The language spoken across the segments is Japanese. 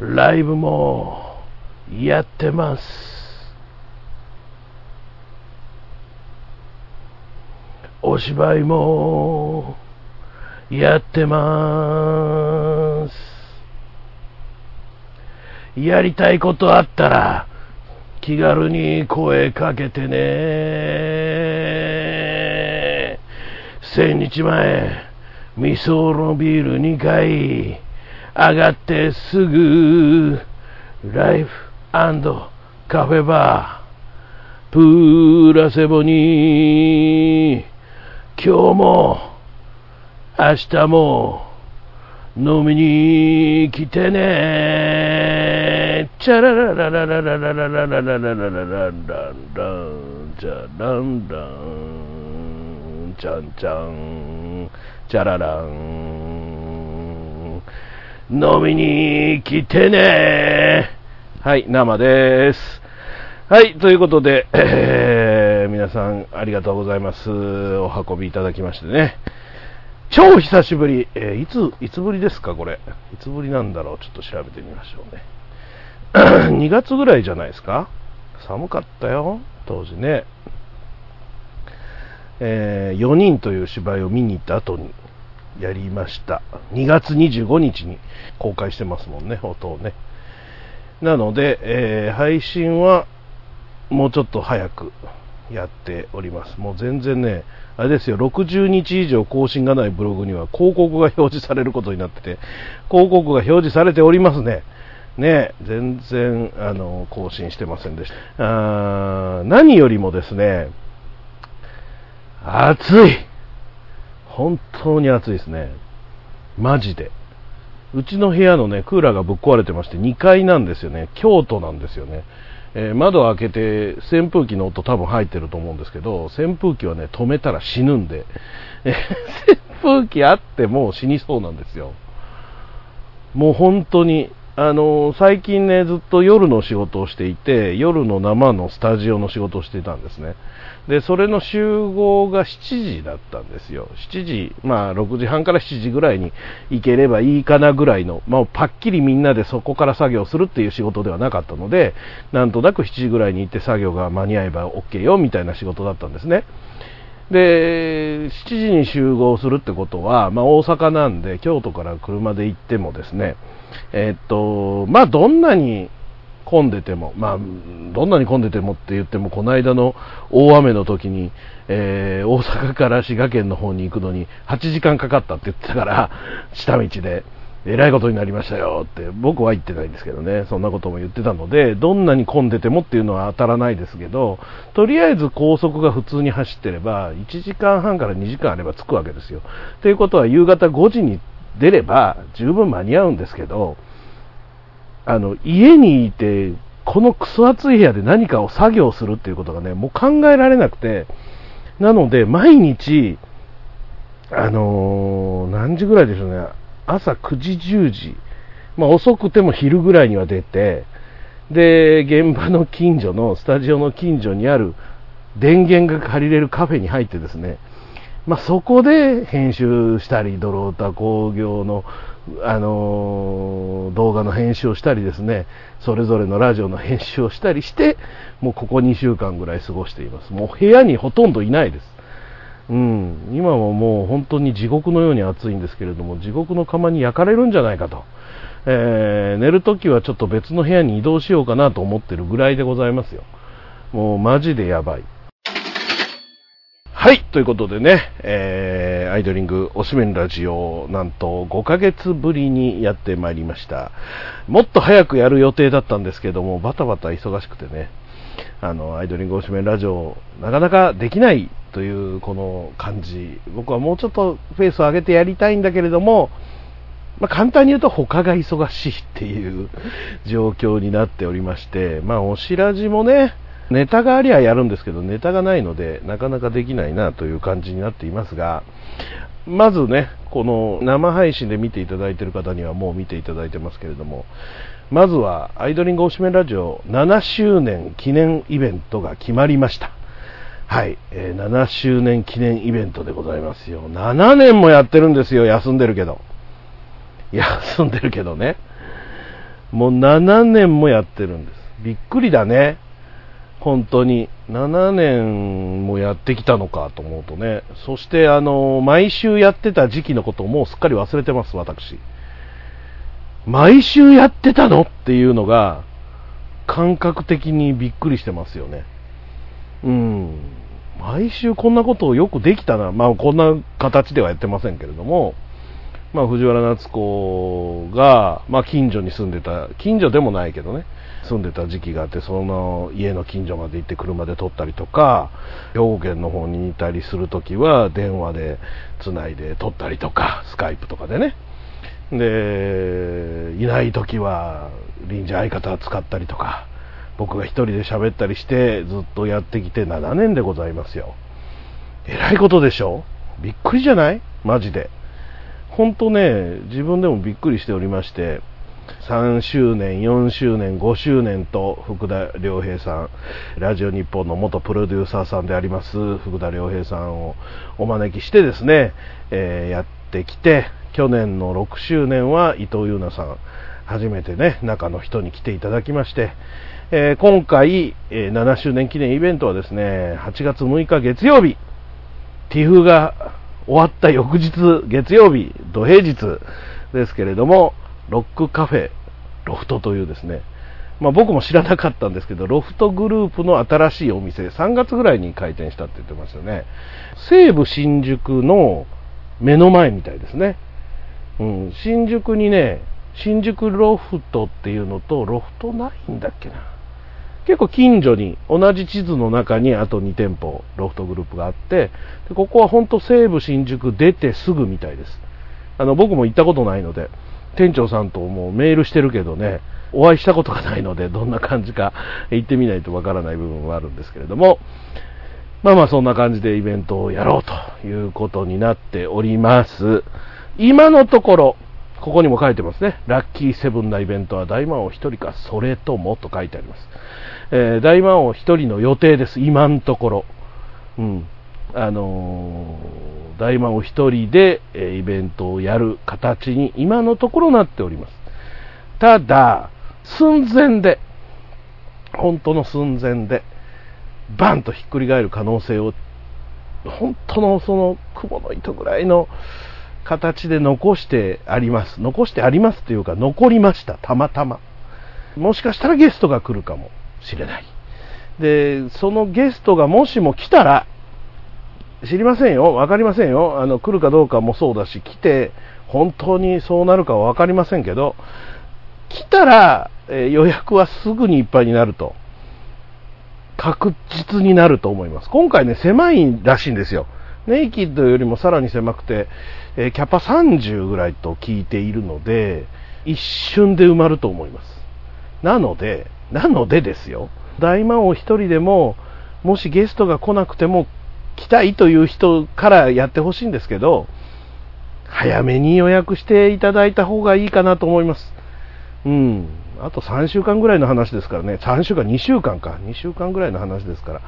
ライブもやってます。お芝居もやってます。やりたいことあったら気軽に声かけてね。千日前、味噌のビール2回上がってすぐライフカフェバー。プラセボに。今日も明日も飲みに来てね。チャララララララララララララララララランチャランランチャンチャンチャララン飲みに来てねはい、生です。はい、ということで、えー皆さんありがとうございます。お運びいただきましてね。超久しぶり、えーいつ、いつぶりですか、これ。いつぶりなんだろう、ちょっと調べてみましょうね。2月ぐらいじゃないですか寒かったよ、当時ね。え4人という芝居を見に行った後にやりました。2月25日に公開してますもんね、音をね。なので、えー配信はもうちょっと早くやっております。もう全然ね、あれですよ、60日以上更新がないブログには広告が表示されることになってて、広告が表示されておりますね。ね、全然、あの、更新してませんでした。あー何よりもですね、暑い本当に暑いですね。マジで。うちの部屋のね、クーラーがぶっ壊れてまして、2階なんですよね。京都なんですよね。えー窓開けて扇風機の音多分入ってると思うんですけど、扇風機はね、止めたら死ぬんで、え 扇風機あっても死にそうなんですよ。もう本当に、あの最近ね、ずっと夜の仕事をしていて、夜の生のスタジオの仕事をしていたんですね。で、それの集合が7時だったんですよ。7時、まあ6時半から7時ぐらいに行ければいいかなぐらいの、まあパッキリみんなでそこから作業するっていう仕事ではなかったので、なんとなく7時ぐらいに行って作業が間に合えば OK よみたいな仕事だったんですね。で、7時に集合するってことは、まあ大阪なんで京都から車で行ってもですね、えっと、まあどんなに混んでても、まあ、どんなに混んでてもって言っても、この間の大雨の時に、えー大阪から滋賀県の方に行くのに8時間かかったって言ってたから、下道で、えらいことになりましたよって、僕は言ってないんですけどね、そんなことも言ってたので、どんなに混んでてもっていうのは当たらないですけど、とりあえず高速が普通に走ってれば、1時間半から2時間あれば着くわけですよ。ということは、夕方5時に出れば十分間に合うんですけど、あの、家にいて、このクソ暑い部屋で何かを作業するっていうことがね、もう考えられなくて、なので、毎日、あのー何時ぐらいでしょうね、朝9時、10時、まあ遅くても昼ぐらいには出て、で、現場の近所の、スタジオの近所にある電源が借りれるカフェに入ってですね、まあ、そこで編集したり、ドロータ工業の、あのー動画の編集をしたりですね、それぞれのラジオの編集をしたりして、もうここ2週間ぐらい過ごしています。もう部屋にほとんどいないです。うん、今はもう本当に地獄のように暑いんですけれども、地獄の釜に焼かれるんじゃないかと。えー寝るときはちょっと別の部屋に移動しようかなと思ってるぐらいでございますよ。もうマジでやばい。はい、ということでね、えーアイドリングおしめんラジオ、なんと5ヶ月ぶりにやってまいりました。もっと早くやる予定だったんですけども、バタバタ忙しくてね、あの、アイドリングおしめんラジオ、なかなかできないというこの感じ、僕はもうちょっとペースを上げてやりたいんだけれども、まあ、簡単に言うと他が忙しいっていう状況になっておりまして、まあ、おしらじもね、ネタがありゃやるんですけど、ネタがないので、なかなかできないなという感じになっていますが、まずね、この生配信で見ていただいている方にはもう見ていただいてますけれども、まずはアイドリングおしめラジオ7周年記念イベントが決まりました。はい、えー7周年記念イベントでございますよ。7年もやってるんですよ、休んでるけど。休んでるけどね。もう7年もやってるんです。びっくりだね。本当に。7年もやってきたのかと思うとね。そして、あの、毎週やってた時期のことをもうすっかり忘れてます、私。毎週やってたのっていうのが、感覚的にびっくりしてますよね。うん。毎週こんなことをよくできたな。まあ、こんな形ではやってませんけれども、まあ、藤原夏子が、まあ、近所に住んでた、近所でもないけどね、住んでた時期があって、その家の近所まで行って車で撮ったりとか、兵庫県の方にいたりするときは、電話でつないで撮ったりとか、スカイプとかでね。で、いないときは、臨時相方使ったりとか、僕が一人で喋ったりして、ずっとやってきて7年でございますよ。えらいことでしょ？びっくりじゃない？マジで。本当ね、自分でもびっくりしておりまして、3周年、4周年、5周年と福田良平さん、ラジオ日本の元プロデューサーさんであります福田良平さんをお招きしてですね、えーやってきて、去年の6周年は伊藤優奈さん、初めてね、中の人に来ていただきまして、えー今回、えー7周年記念イベントはですね、8月6日月曜日、TIF が終わった翌日、月曜日、ド平日ですけれども、ロックカフェ、ロフトというですね、まあ、僕も知らなかったんですけど、ロフトグループの新しいお店、3月ぐらいに開店したって言ってましたね。西武新宿の目の前みたいですね。うん、新宿にね、新宿ロフトっていうのと、ロフトないんだっけな。結構近所に、同じ地図の中にあと2店舗、ロフトグループがあって、でここは本当西武新宿出てすぐみたいです。あの、僕も行ったことないので、店長さんともメールしてるけどね、お会いしたことがないので、どんな感じか行ってみないとわからない部分はあるんですけれども、まあまあそんな感じでイベントをやろうということになっております。今のところ、ここにも書いてますね。ラッキーセブンなイベントは大魔王一人か、それともと書いてあります。えー大魔王一人の予定です。今のところ。うん。あのー大魔王一人で、えイベントをやる形に今のところなっております。ただ、寸前で、本当の寸前で、バンとひっくり返る可能性を、本当のその雲の糸ぐらいの形で残してあります。残してありますというか、残りました、たまたま。もしかしたらゲストが来るかもしれない。で、そのゲストがもしも来たら、知りませんよ、わかりませんよ、あの来るかどうかもそうだし、来て本当にそうなるかはわかりませんけど、来たら、えー予約はすぐにいっぱいになると、確実になると思います。今回ね、狭いらしいんですよ。ネイキッドよりもさらに狭くて、えーキャパ30ぐらいと聞いているので、一瞬で埋まると思います。なので、なのでですよ、大魔王一人でも、もしゲストが来なくても来たいという人からやってほしいんですけど、早めに予約していただいた方がいいかなと思います。うん。あと3週間ぐらいの話ですからね。3週間、2週間か。2週間ぐらいの話ですから。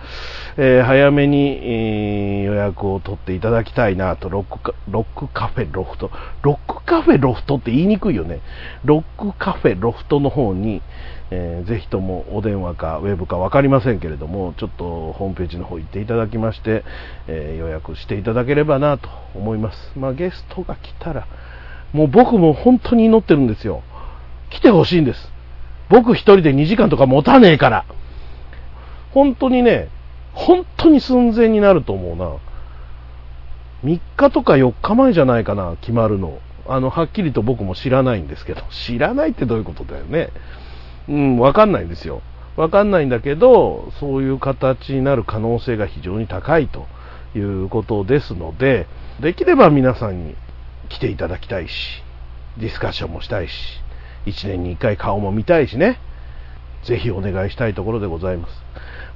えー早めに、えー予約を取っていただきたいなと。ロックロックカフェロフト。ロックカフェロフトって言いにくいよね。ロックカフェロフトの方に、えーぜひともお電話かウェブか分かりませんけれども、ちょっとホームページの方行っていただきまして、えー予約していただければなと思います。まあゲストが来たら、もう僕も本当に祈ってるんですよ。来てほしいんです。僕一人で2時間とか持たねえから。本当にね、本当に寸前になると思うな。3日とか4日前じゃないかな、決まるの。あの、はっきりと僕も知らないんですけど、知らないってどういうことだよね。うん、わかんないんですよ。わかんないんだけど、そういう形になる可能性が非常に高いということですので、できれば皆さんに来ていただきたいし、ディスカッションもしたいし、1年に1回顔も見たいしね、ぜひお願いしたいところでございます。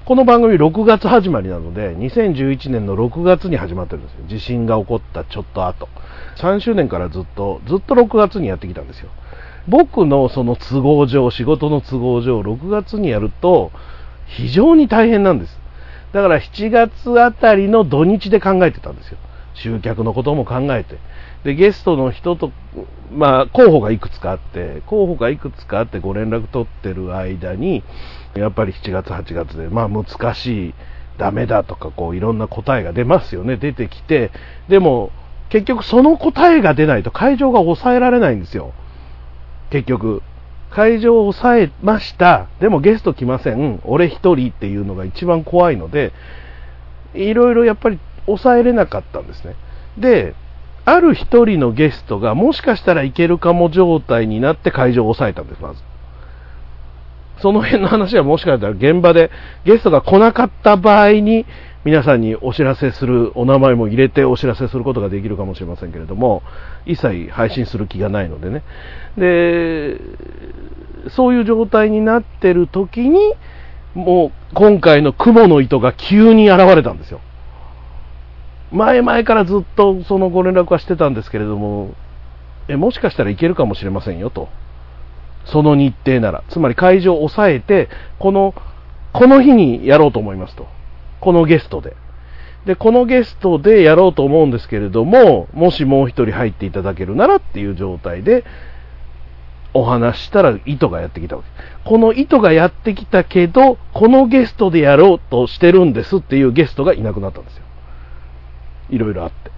この番組6月始まりなので、2011年の6月に始まってるんですよ。地震が起こったちょっと後。3周年からずっと、ずっと6月にやってきたんですよ。僕のその都合上、仕事の都合上、6月にやると、非常に大変なんです。だから7月あたりの土日で考えてたんですよ。集客のことも考えて、で、ゲストの人と、まあ、候補がいくつかあって、候補がいくつかあってご連絡取ってる間に、やっぱり7月、8月で、まあ難しい、ダメだとか、こういろんな答えが出ますよね、出てきて、でも、結局その答えが出ないと会場が抑えられないんですよ。結局。会場を抑えました。でもゲスト来ません。俺一人っていうのが一番怖いので、いろいろやっぱり抑えれなかったんですね。で、ある一人のゲストがもしかしたらいけるかも状態になって会場を抑えたんです、まず。その辺の話はもしかしたら現場でゲストが来なかった場合に皆さんにお知らせする、お名前も入れてお知らせすることができるかもしれませんけれども、一切配信する気がないのでね。で、そういう状態になってる時に、もう今回の雲の糸が急に現れたんですよ。前々からずっとそのご連絡はしてたんですけれども、え、もしかしたらいけるかもしれませんよと。その日程なら。つまり会場を抑えて、この、この日にやろうと思いますと。このゲストで。で、このゲストでやろうと思うんですけれども、もしもう一人入っていただけるならっていう状態で、お話したら糸がやってきたわけ。この糸がやってきたけど、このゲストでやろうとしてるんですっていうゲストがいなくなったんですよ。いろいろあって。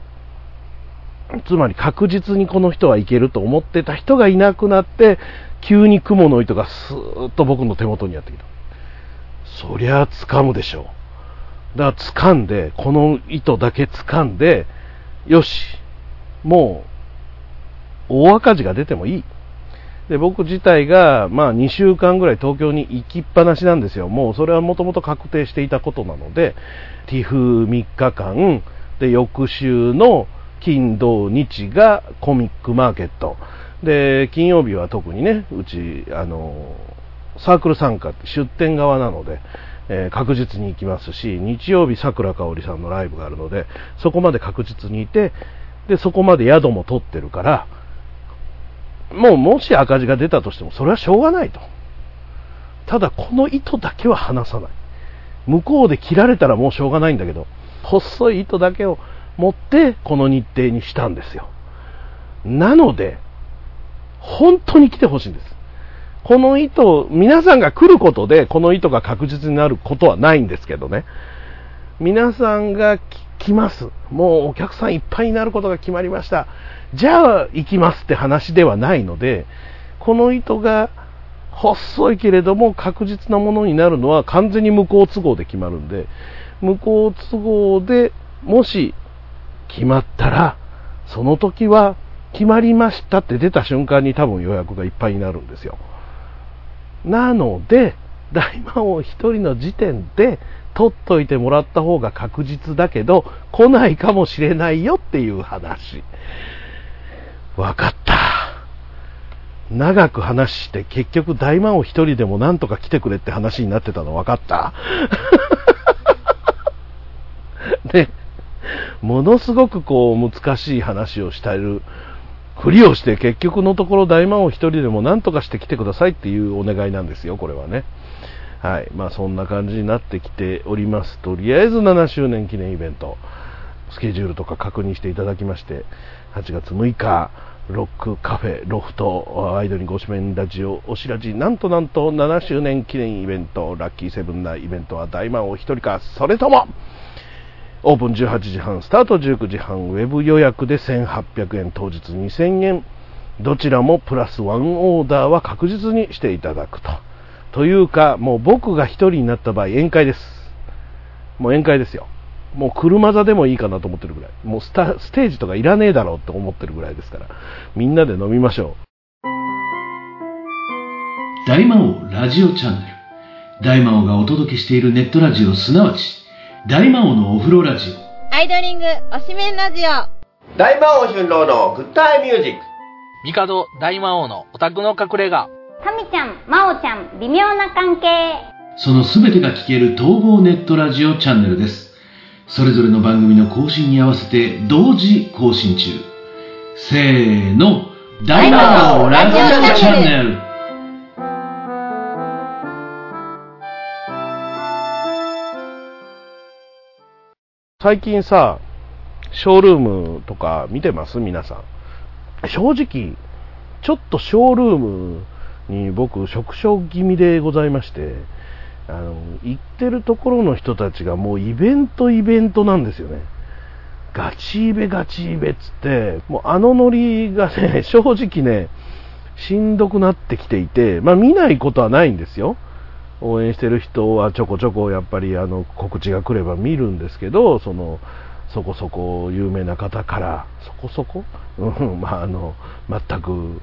つまり確実にこの人はいけると思ってた人がいなくなって、急に雲の糸がスーッと僕の手元にやってきた。そりゃあ掴むでしょう。だから掴んで、この糸だけ掴んで、よし、もう、大赤字が出てもいい。で、僕自体が、まあ2週間ぐらい東京に行きっぱなしなんですよ。もうそれはもともと確定していたことなので、ティフ3日間、で、翌週の金、土、日がコミックマーケット。で、金曜日は特にね、うち、あの、サークル参加出店側なので、えー、確実に行きますし、日曜日、桜かおりさんのライブがあるので、そこまで確実にいて、で、そこまで宿も取ってるから、もうもし赤字が出たとしても、それはしょうがないと。ただ、この糸だけは離さない。向こうで切られたらもうしょうがないんだけど、細い糸だけを持って、この日程にしたんですよ。なので、本当に来てほしいんです。この糸、皆さんが来ることで、この糸が確実になることはないんですけどね。皆さんが来ます。もうお客さんいっぱいになることが決まりました。じゃあ行きますって話ではないので、この糸が細いけれども確実なものになるのは完全に向こう都合で決まるんで、向こう都合でもし決まったら、その時は決まりましたって出た瞬間に多分予約がいっぱいになるんですよ。なので、大魔王一人の時点で取っといてもらった方が確実だけど、来ないかもしれないよっていう話。わかった。長く話して結局大魔王一人でもなんとか来てくれって話になってたの分かったで、ものすごくこう難しい話をしているふりをして結局のところ大魔王一人でも何とかして来てくださいっていうお願いなんですよ、これはね。はい。まあそんな感じになってきております。とりあえず7周年記念イベント、スケジュールとか確認していただきまして、8月6日、ロックカフェロフトアイドルにご指名ラジオおしらじなんとなんと7周年記念イベントラッキーセブンなイベントは大魔王一人かそれともオープン18時半、スタート19時半、ウェブ予約で1800円、当日2000円、どちらもプラスワンオーダーは確実にしていただくと。というか、もう僕が一人になった場合、宴会です。もう宴会ですよ。もう車座でもいいかなと思ってるぐらい。もうスタステージとかいらねえだろうって思ってるぐらいですから。みんなで飲みましょう。大魔王ラジオチャンネル。大魔王がお届けしているネットラジオ、すなわち、大魔王のお風呂ラジオ。アイドリングおしめんラジオ。大魔王春郎のグッタイミュージック。ミカド大魔王のオタクの隠れ家。タミちゃん、マオちゃん、微妙な関係。そのすべてが聞ける統合ネットラジオチャンネルです。それぞれの番組の更新に合わせて同時更新中。せーの、大魔王ラジオチャンネル。最近さ、ショールームとか見てます？皆さん。正直、ちょっとショールームに僕、触傷気味でございまして、あの、行ってるところの人たちがもうイベントイベントなんですよね。ガチイベガチイベっつって、もうあのノリがね、正直ね、しんどくなってきていて、まあ見ないことはないんですよ。応援してる人はちょこちょこやっぱりあの告知が来れば見るんですけど、その、そこそこ有名な方から、そこそこ？うん、まああの、全く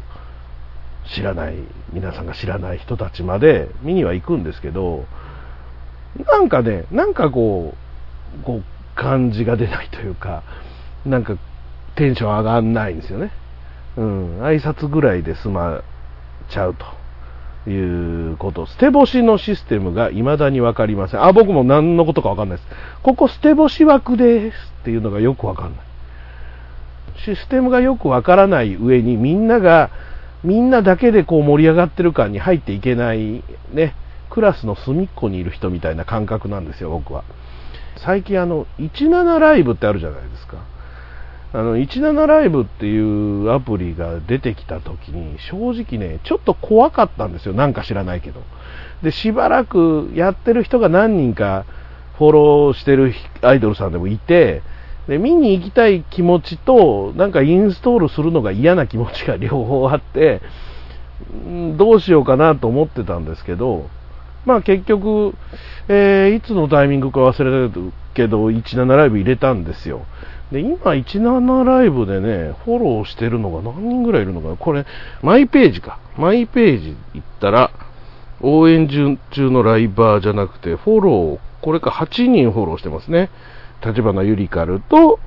知らない、皆さんが知らない人たちまで見には行くんですけど、なんかね、なんかこう、こう、感じが出ないというか、なんかテンション上がんないんですよね。うん、挨拶ぐらいで済まちゃうということ。捨て干しのシステムが未だにわかりません。あ、僕も何のことかわかんないです。ここ捨て干し枠ですっていうのがよくわかんない。システムがよくわからない上にみんなが、みんなだけでこう盛り上がってる感に入っていけない、ね、クラスの隅っこにいる人みたいな感覚なんですよ、僕は。最近あの、17ライブってあるじゃないですか。あの、17ライブっていうアプリが出てきた時に、正直ね、ちょっと怖かったんですよ。なんか知らないけど。で、しばらくやってる人が何人かフォローしてるアイドルさんでもいて、で、見に行きたい気持ちと、なんかインストールするのが嫌な気持ちが 両方あって、どうしようかなと思ってたんですけど、まあ結局、えーいつのタイミングか忘れたけど、17ライブ入れたんですよ。で、今17ライブでね、フォローしてるのが何人ぐらいいるのかな？これ、マイページか。マイページ行ったら、応援中のライバーじゃなくて、フォロー、これか8人フォローしてますね。立花ゆりかると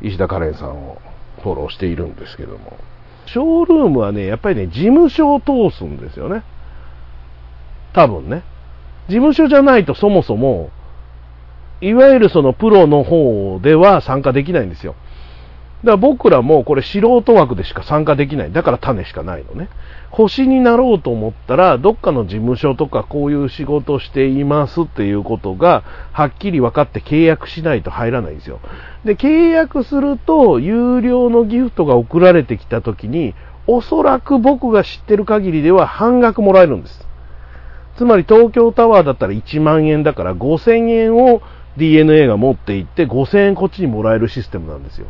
石田カレンさんをフォローしているんですけども。ショールームはね、やっぱりね、事務所を通すんですよね。多分ね。事務所じゃないとそもそも、いわゆるそのプロの方では参加できないんですよ。だから僕らもこれ素人枠でしか参加できない。だから種しかないのね。星になろうと思ったら、どっかの事務所とかこういう仕事していますっていうことが、はっきり分かって契約しないと入らないんですよ。で、契約すると、有料のギフトが送られてきた時に、おそらく僕が知ってる限りでは半額もらえるんです。つまり東京タワーだったら1万円だから5000円を DNA が持っていって5000円こっちにもらえるシステムなんですよ。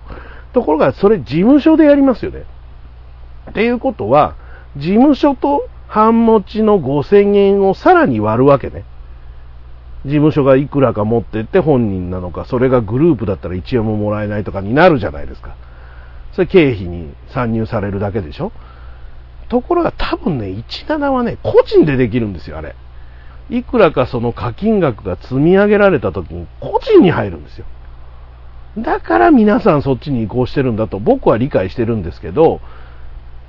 ところがそれ事務所でやりますよね。っていうことは、事務所と半持ちの5000円をさらに割るわけね。事務所がいくらか持ってって本人なのか、それがグループだったら1円ももらえないとかになるじゃないですか。それ経費に参入されるだけでしょところが多分ね、17はね、個人でできるんですよ、あれ。いくらかその課金額が積み上げられた時に個人に入るんですよ。だから皆さんそっちに移行してるんだと僕は理解してるんですけど、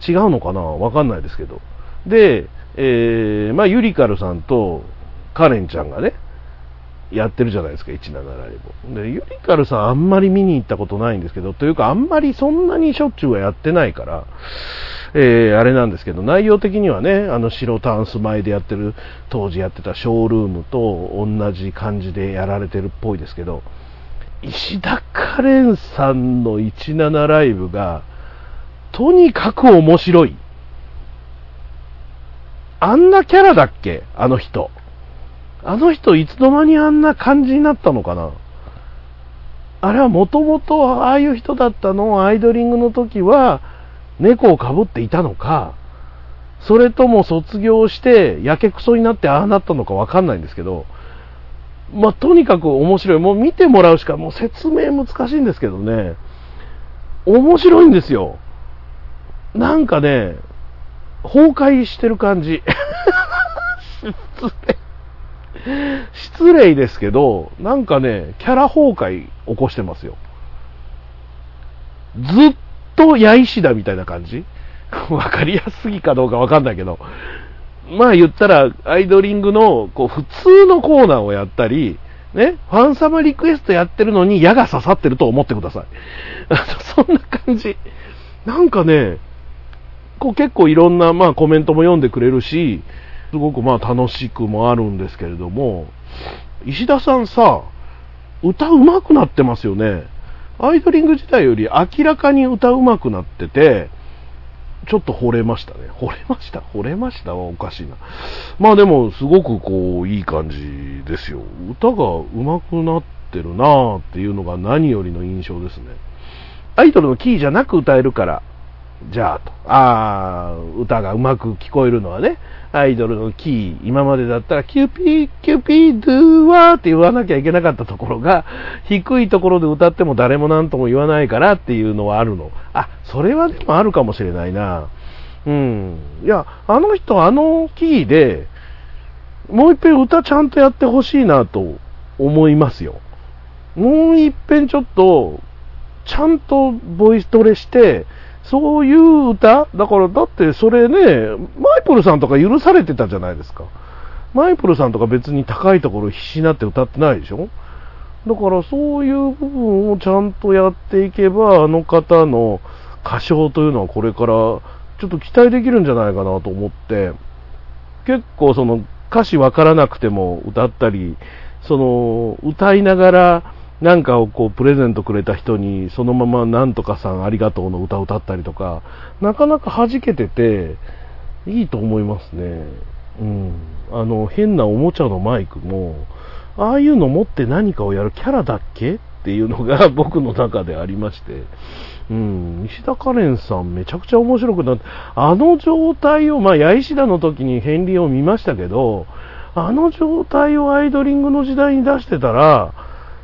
違うのかな？わかんないですけど。で、えー、まあ、ゆりかるさんとカレンちゃんがね、やってるじゃないですか、17ライブ。で、ゆりかるさんあんまり見に行ったことないんですけど、というかあんまりそんなにしょっちゅうはやってないから、えー、あれなんですけど、内容的にはね、あの白タンス前でやってる、当時やってたショールームと同じ感じでやられてるっぽいですけど、石田カレンさんの17ライブが、とにかく面白い。あんなキャラだっけ？あの人。あの人いつの間にあんな感じになったのかな？あれはもともとああいう人だったの？アイドリングの時は猫をかぶっていたのか、それとも卒業してやけくそになってああなったのかわかんないんですけど、まあ、とにかく面白い。もう見てもらうしかもう説明難しいんですけどね、面白いんですよ。なんかね、崩壊してる感じ。失礼。失礼ですけど、なんかね、キャラ崩壊起こしてますよ。ずっと八石だみたいな感じ？わかりやすぎかどうかわかんないけど。まあ言ったら、アイドリングの、こう、普通のコーナーをやったり、ね、ファンサマリクエストやってるのに矢が刺さってると思ってください。そんな感じ。なんかね、こう結構いろんな、まあコメントも読んでくれるし、すごくまあ楽しくもあるんですけれども、石田さんさ、歌上手くなってますよね。アイドリング時代より明らかに歌うまくなってて、ちょっと惚れましたね。惚れました？惚れましたはおかしいな。まあでも、すごくこう、いい感じですよ。歌が上手くなってるなーっていうのが何よりの印象ですね。アイドルのキーじゃなく歌えるから、じゃあと。ああ、歌が上手く聞こえるのはね、アイドルのキー、今までだったら、キューピー、キューピー、ドゥーワーって言わなきゃいけなかったところが、低いところで歌っても誰も何とも言わないからっていうのはあるの。あ、それはでもあるかもしれないな。うん。いや、あの人、あのキーで、もう一遍歌ちゃんとやってほしいなと思いますよ。もう一遍ちょっと、ちゃんとボイストレして、そういう歌？だから、だってそれね、マイプルさんとか許されてたじゃないですか。マイプルさんとか別に高いところ必死になって歌ってないでしょ？だからそういう部分をちゃんとやっていけば、あの方の歌唱というのはこれからちょっと期待できるんじゃないかなと思って、結構その歌詞わからなくても歌ったり、その歌いながらなんかをこうプレゼントくれた人にそのままなんとかさんありがとうの歌を歌ったりとか、なかなか弾けてていいと思いますね。うん。あの変なおもちゃのマイクも、ああいうの持って何かをやるキャラだっけっていうのが 僕の中でありまして、うん、石田カレンさんめちゃくちゃ面白くなって、あの状態を、まあ、八石田の時に片鱗を見ましたけど、あの状態をアイドリングの時代に出してたら、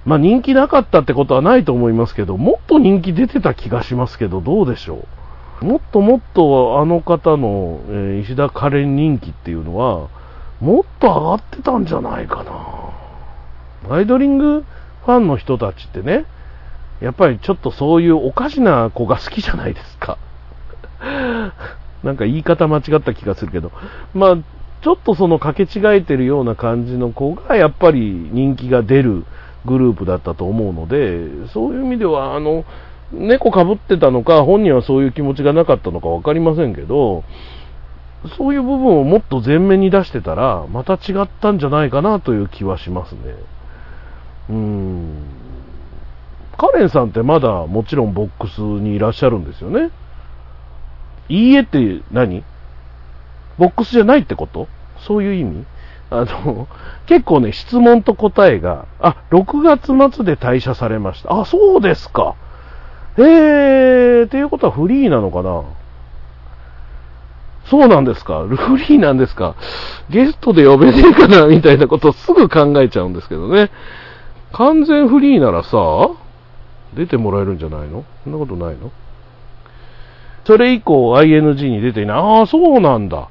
まあ、人気なかったってことはないと思いますけど、もっと人気出てた気がしますけど、どうでしょう。もっともっとあの方の、えー石田カレン人気っていうのは、もっと上がってたんじゃないかな。アイドリングファンの人たちってね、やっぱりちょっとそういうおかしな子が好きじゃないですか。なんか言い方間違った気がするけど、まあ、ちょっとその掛け違えてるような感じの子がやっぱり人気が出るグループだったと思うので、そういう意味では、あの、猫かぶってたのか、本人はそういう気持ちがなかったのか分かりませんけど、そういう部分をもっと前面に出してたら、また違ったんじゃないかなという気はしますね。うーん。カレンさんってまだもちろんボックスにいらっしゃるんですよね。いいえって何？ボックスじゃないってこと？そういう意味？あの、結構ね、質問と答えが、あ、6月末で退社されました。あ、そうですか。えー、っていうことはフリーなのかなそうなんですかフリーなんですかゲストで呼べねえかなみたいなことをすぐ考えちゃうんですけどね。完全フリーならさ、出てもらえるんじゃないの？そんなことないの？それ以降 ING に出ていない。ああ、そうなんだ。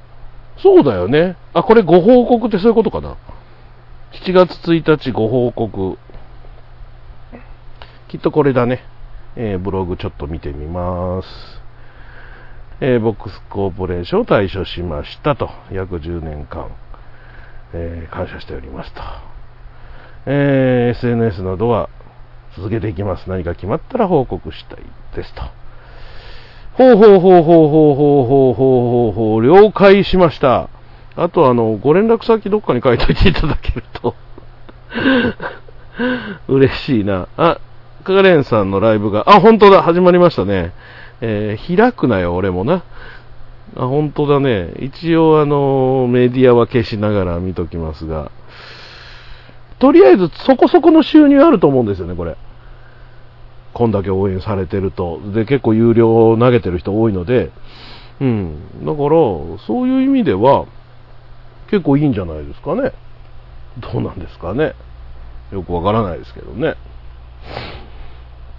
そうだよね。あ、これご報告ってそういうことかな。7月1日ご報告。きっとこれだね。えーブログちょっと見てみます。えーボックスコーポレーションを退所しましたと。約10年間、えー感謝しておりますと。え SNS などは続けていきます。何か決まったら報告したいですと。ほうほうほうほうほうほうほうほうほうほう、了解しました。あとあの、ご連絡先どっかに書いといていただけると、嬉しいな。あ、カレンさんのライブが、あ、本当だ、始まりましたね。えー開くなよ、俺もな。あ、本当だね。一応あの、メディアは消しながら見ときますが、とりあえずそこそこの収入あると思うんですよね、これ。こんだけ応援されてると。で、結構有料投げてる人多いので、うん。だから、そういう意味では、結構いいんじゃないですかね。どうなんですかね。よくわからないですけどね。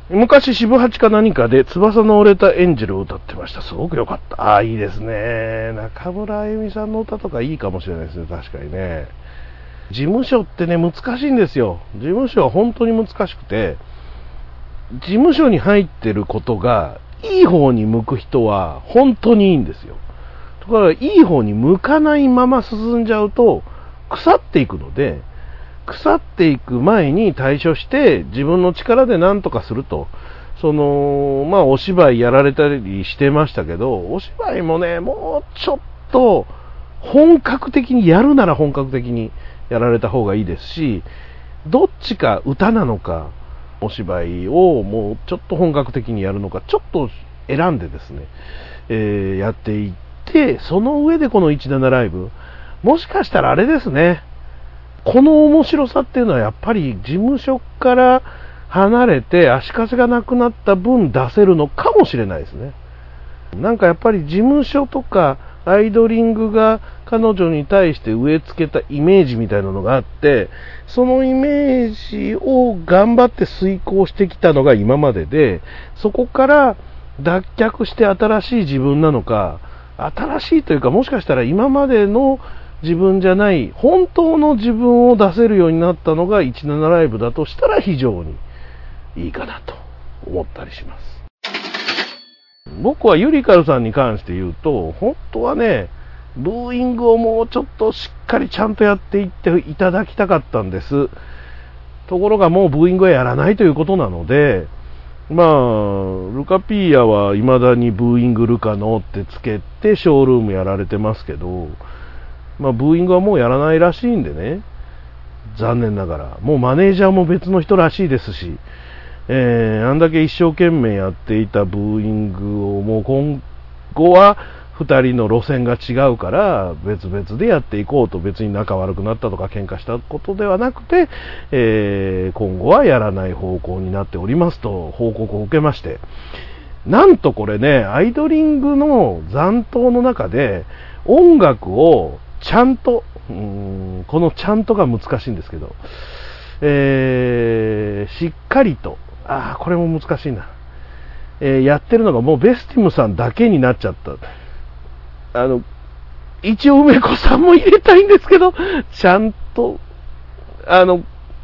昔、渋八か何かで、翼の折れたエンジェルを歌ってました。すごく良かった。ああ、いいですね。中村あゆみさんの歌とかいいかもしれないですね。確かにね。事務所ってね、難しいんですよ。事務所は本当に難しくて、事務所に入ってることが、いい方に向く人は本当にいいんですよ。ところが、いい方に向かないまま進んじゃうと、腐っていくので、腐っていく前に対処して、自分の力で何とかすると。その、まあ、お芝居やられたりしてましたけど、お芝居もね、もうちょっと、本格的にやるなら本格的にやられた方がいいですし、どっちか歌なのか、お芝居をもうちょっと本格的にやるのか、ちょっと選んでですね、えーやっていって、その上でこの17ライブ、もしかしたらあれですね、この面白さっていうのはやっぱり事務所から離れて足かせがなくなった分出せるのかもしれないですね。なんかやっぱり事務所とかアイドリングが彼女に対して植え付けたイメージみたいなのがあって、そのイメージを頑張って遂行してきたのが今までで、そこから脱却して新しい自分なのか、新しいというかもしかしたら今までの自分じゃない本当の自分を出せるようになったのが17ライブだとしたら非常にいいかなと思ったりします。僕はユリカルさんに関して言うと、本当はね、ブーイングをもうちょっとしっかりちゃんとやっていっていただきたかったんです。ところがもうブーイングはやらないということなので、まあ、ルカピーヤは未だにブーイングルカノってつけてショールームやられてますけど、まあ、ブーイングはもうやらないらしいんでね、残念ながら。もうマネージャーも別の人らしいですし、えーあんだけ一生懸命やっていたブーイングをもう今後は2人の路線が違うから別々でやっていこうと別に仲悪くなったとか喧嘩したことではなくて、えー今後はやらない方向になっておりますと報告を受けまして。なんとこれねアイドリングの残党の中で音楽をちゃんとうんこのちゃんとが難しいんですけどえーしっかりと、ああ、これも難しいな、えーやってるのがもうベスティムさんだけになっちゃった。あの、一応梅子さんも入れたいんですけど、ちゃんと、あの、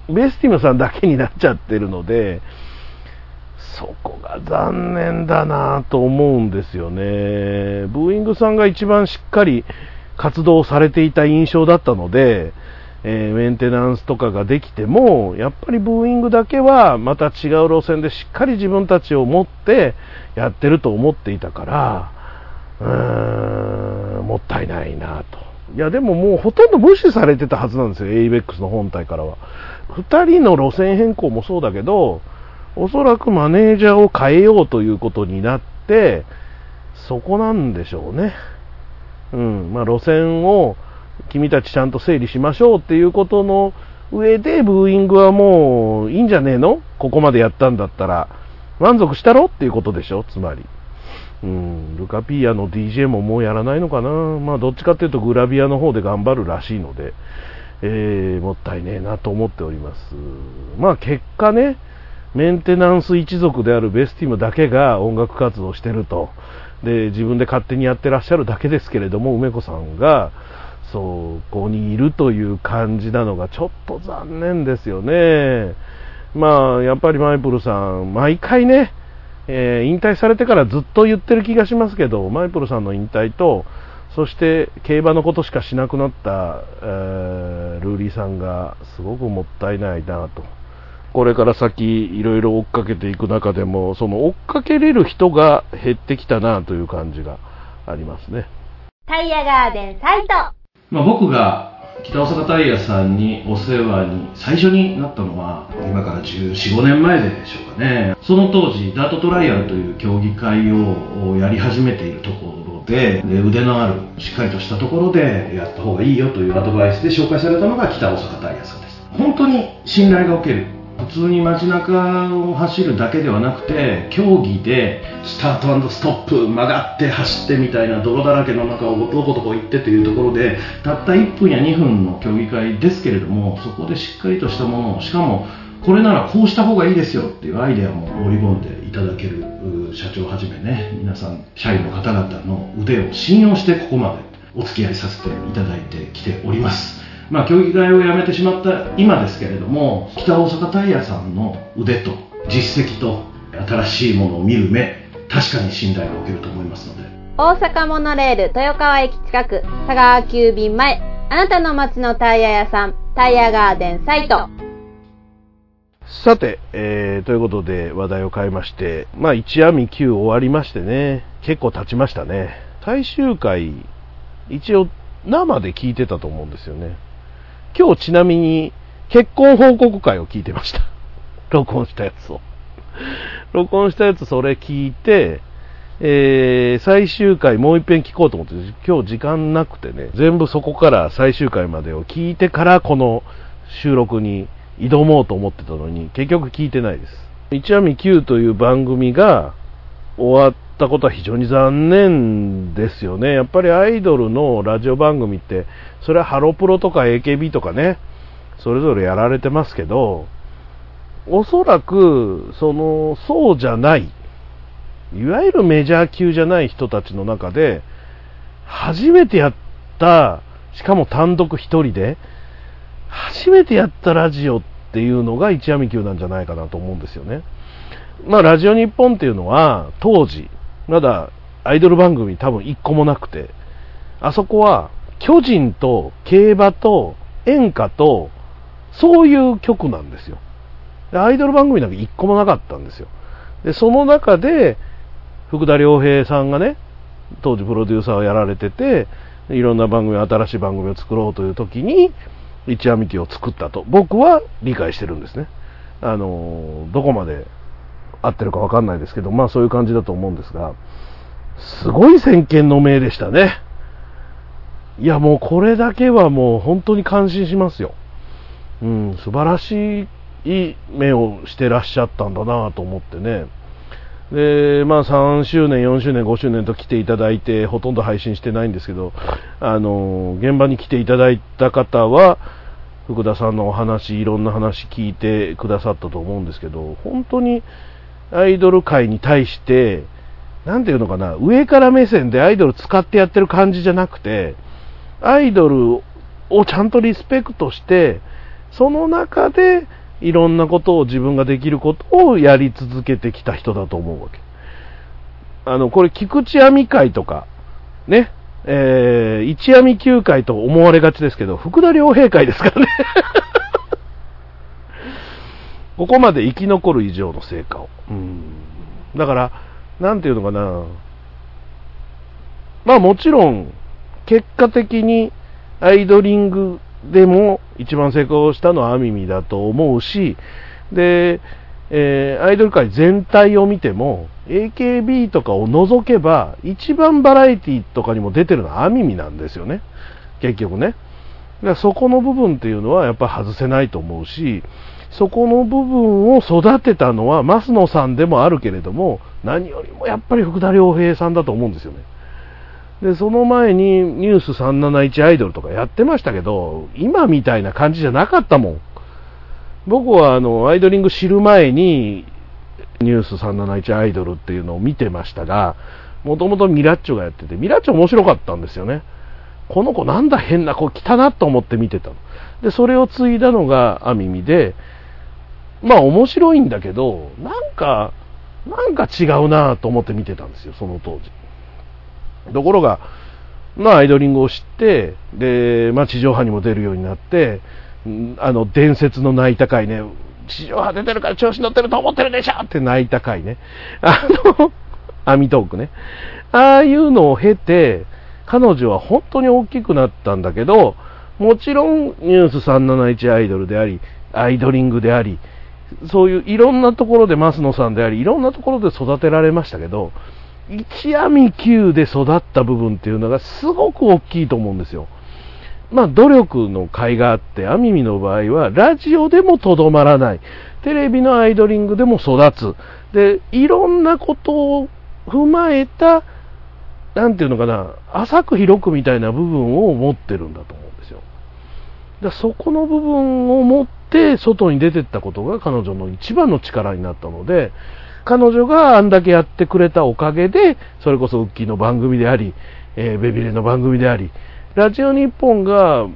ベスティムさんだけになっちゃってるので、そこが残念だなと思うんですよね。ブーイングさんが一番しっかり活動されていた印象だったので、えーメンテナンスとかができても、やっぱりブーイングだけはまた違う路線でしっかり自分たちを持ってやってると思っていたから、うーん、もったいないなと。いや、でももうほとんど無視されてたはずなんですよ、ABEX の本体からは。2人の路線変更もそうだけど、おそらくマネージャーを変えようということになって、そこなんでしょうね。うん、まあ路線を君たちちゃんと整理しましょうっていうことの上で、ブーイングはもういいんじゃねえの？ここまでやったんだったら。満足したろ？っていうことでしょ？つまり。うん、ルカピーヤの DJ ももうやらないのかな？まあどっちかっていうとグラビアの方で頑張るらしいので、えー、もったいねえなと思っております。まあ結果ね、メンテナンス一族であるベスティムだけが音楽活動してると。で、自分で勝手にやってらっしゃるだけですけれども、梅子さんが、そこにいるという感じなのがちょっと残念ですよね。まあ、やっぱりマイプルさん、毎回ね、えー引退されてからずっと言ってる気がしますけど、マイプルさんの引退と、そして競馬のことしかしなくなった、えールーリーさんがすごくもったいないなと。これから先いろいろ追っかけていく中でも、その追っかけれる人が減ってきたなという感じがありますね。タイヤガーデンサイトまあ、僕が北大阪タイヤさんにお世話に最初になったのは今から1415年前でしょうかね。その当時ダートトライアルという競技会をやり始めているところでで腕のあるしっかりとしたところでやった方がいいよというアドバイスで紹介されたのが北大阪タイヤさんです。本当に信頼がおける普通に街中を走るだけではなくて競技でスタートストップ曲がって走ってみたいな泥だらけの中をどこどこ行ってというところでたった1分や2分の競技会ですけれどもそこでしっかりとしたものをしかもこれならこうした方がいいですよっていうアイデアも盛り込んでいただける社長はじめね皆さん社員の方々の腕を信用してここまでお付き合いさせていただいてきております。まあ、競技会をやめてしまった今ですけれども北大阪タイヤさんの腕と実績と新しいものを見る目確かに信頼がおけると思いますので大阪モノレール豊川駅近く佐川急便前あなたの街のタイヤ屋さんタイヤガーデンサイトさて、えーということで話題を変えまして、まあ一夜未休終わりましてね、結構経ちましたね。最終回、一応生で聞いてたと思うんですよね。今日ちなみに結婚報告会を聞いてました。録音したやつを。録音したやつそれ聞いて、えー、最終回もう一遍聞こうと思って、今日時間なくてね、全部そこから最終回までを聞いてからこの収録に挑もうと思ってたのに、結局聞いてないです。一網 Q という番組が終わったことは非常に残念ですよね。やっぱりアイドルのラジオ番組って、それはハロプロとか AKB とかね、それぞれやられてますけど、おそらく、その、そうじゃない、いわゆるメジャー級じゃない人たちの中で、初めてやった、しかも単独一人で、初めてやったラジオっていうのが一闇級なんじゃないかなと思うんですよね。まあ、ラジオ日本っていうのは、当時、まだアイドル番組多分一個もなくて、あそこは、巨人と競馬と演歌と、そういう曲なんですよ。アイドル番組なんか一個もなかったんですよ。で、その中で、福田良平さんがね、当時プロデューサーをやられてて、いろんな番組、新しい番組を作ろうという時に、一夜幹を作ったと、僕は理解してるんですね。あの、どこまで合ってるかわかんないですけど、まあそういう感じだと思うんですが、すごい先見の明でしたね。いやもうこれだけはもう本当に感心しますよ。うん、素晴らしい目をしてらっしゃったんだなと思ってね。で、まあ3周年、4周年、5周年と来ていただいて、ほとんど配信してないんですけど、あの、現場に来ていただいた方は、福田さんのお話、いろんな話聞いてくださったと思うんですけど、本当にアイドル界に対して、なんていうのかな、上から目線でアイドル使ってやってる感じじゃなくて、アイドルをちゃんとリスペクトして、その中でいろんなことを自分ができることをやり続けてきた人だと思うわけ。あの、これ、菊池亜美会とか、ね、えー、一亜美球会と思われがちですけど、福田良平会ですからね。ここまで生き残る以上の成果を。うん。だから、なんていうのかな。まあもちろん、結果的にアイドリングでも一番成功したのはアミミだと思うし、で、えーアイドル界全体を見ても、AKB とかを除けば、一番バラエティとかにも出てるのはアミミなんですよね。結局ね。だからそこの部分っていうのはやっぱ外せないと思うし、そこの部分を育てたのは増野さんでもあるけれども、何よりもやっぱり福田良平さんだと思うんですよね。で、その前にニュース371アイドルとかやってましたけど、今みたいな感じじゃなかったもん。僕はあの、アイドリング知る前に、ニュース371アイドルっていうのを見てましたが、もともとミラッチョがやってて、ミラッチョ面白かったんですよね。この子なんだ変な子来たなと思って見てたの。で、それを継いだのがアミミで、まあ面白いんだけど、なんか、なんか違うなと思って見てたんですよ、その当時。ところが、まあアイドリングを知って、で、まあ地上波にも出るようになって、あの伝説の泣いた回ね、地上波出てるから調子乗ってると思ってるでしょって泣いた回ね。あの、アミトークね。ああいうのを経て、彼女は本当に大きくなったんだけど、もちろんニュース371アイドルであり、アイドリングであり、そういういろんなところで増野さんであり、いろんなところで育てられましたけど、一網級で育った部分っていうのがすごく大きいと思うんですよ。まあ、努力の甲斐があって、アミミの場合は、ラジオでもとどまらない。テレビのアイドリングでも育つ。で、いろんなことを踏まえた、なんていうのかな、浅く広くみたいな部分を持ってるんだと思うんですよ。だそこの部分を持って外に出てったことが彼女の一番の力になったので、彼女があんだけやってくれたおかげで、それこそウッキーの番組であり、えーベビレの番組であり、ラジオ日本が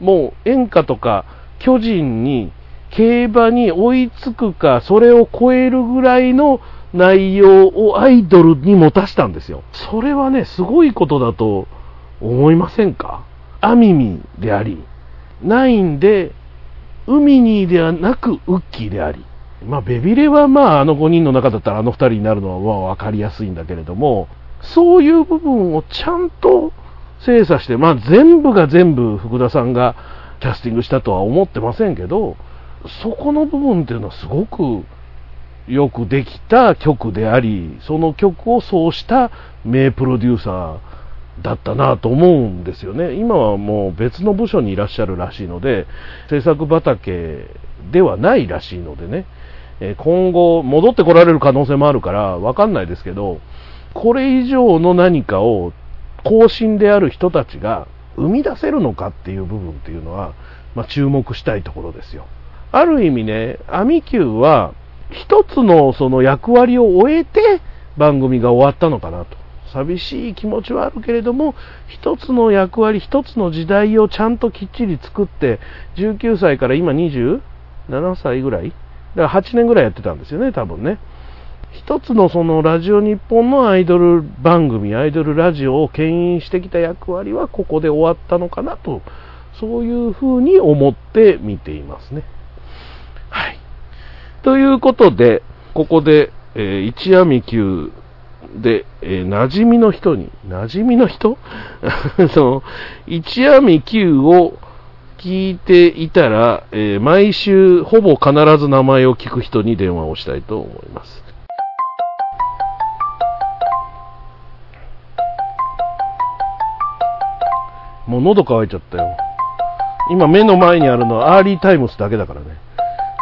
もう演歌とか巨人に競馬に追いつくか、それを超えるぐらいの内容をアイドルに持たしたんですよ。それはね、すごいことだと思いませんか？アミミであり、ナインで、ウミニーではなくウッキーであり、まあ、ベビレはまあ、あの5人の中だったらあの2人になるのはまあ分かりやすいんだけれども、そういう部分をちゃんと精査して、まあ、全部が全部福田さんがキャスティングしたとは思ってませんけど、そこの部分っていうのはすごくよくできた曲であり、その曲をそうした名プロデューサーだったなと思うんですよね。今はもう別の部署にいらっしゃるらしいので、制作畑ではないらしいのでね、え今後戻ってこられる可能性もあるからわかんないですけど、これ以上の何かを後進である人たちが生み出せるのかっていう部分っていうのは、まあ、注目したいところですよ。ある意味ね、アミキューは一つのその役割を終えて番組が終わったのかなと。寂しい気持ちはあるけれども、一つの役割、一つの時代をちゃんときっちり作って、19歳から今27歳ぐらいだから8年ぐらいやってたんですよね、多分ね。一つのそのラジオ日本のアイドル番組、アイドルラジオを牽引してきた役割はここで終わったのかなと、そういうふうに思って見ていますね。はい。ということで、ここで、えー一夜未休で、えー馴染みの人に、馴染みの人？その、一夜未休を聞いていたら、えー毎週ほぼ必ず名前を聞く人に電話をしたいと思います。もう喉乾いちゃったよ。今目の前にあるのはアーリータイムスだけだからね。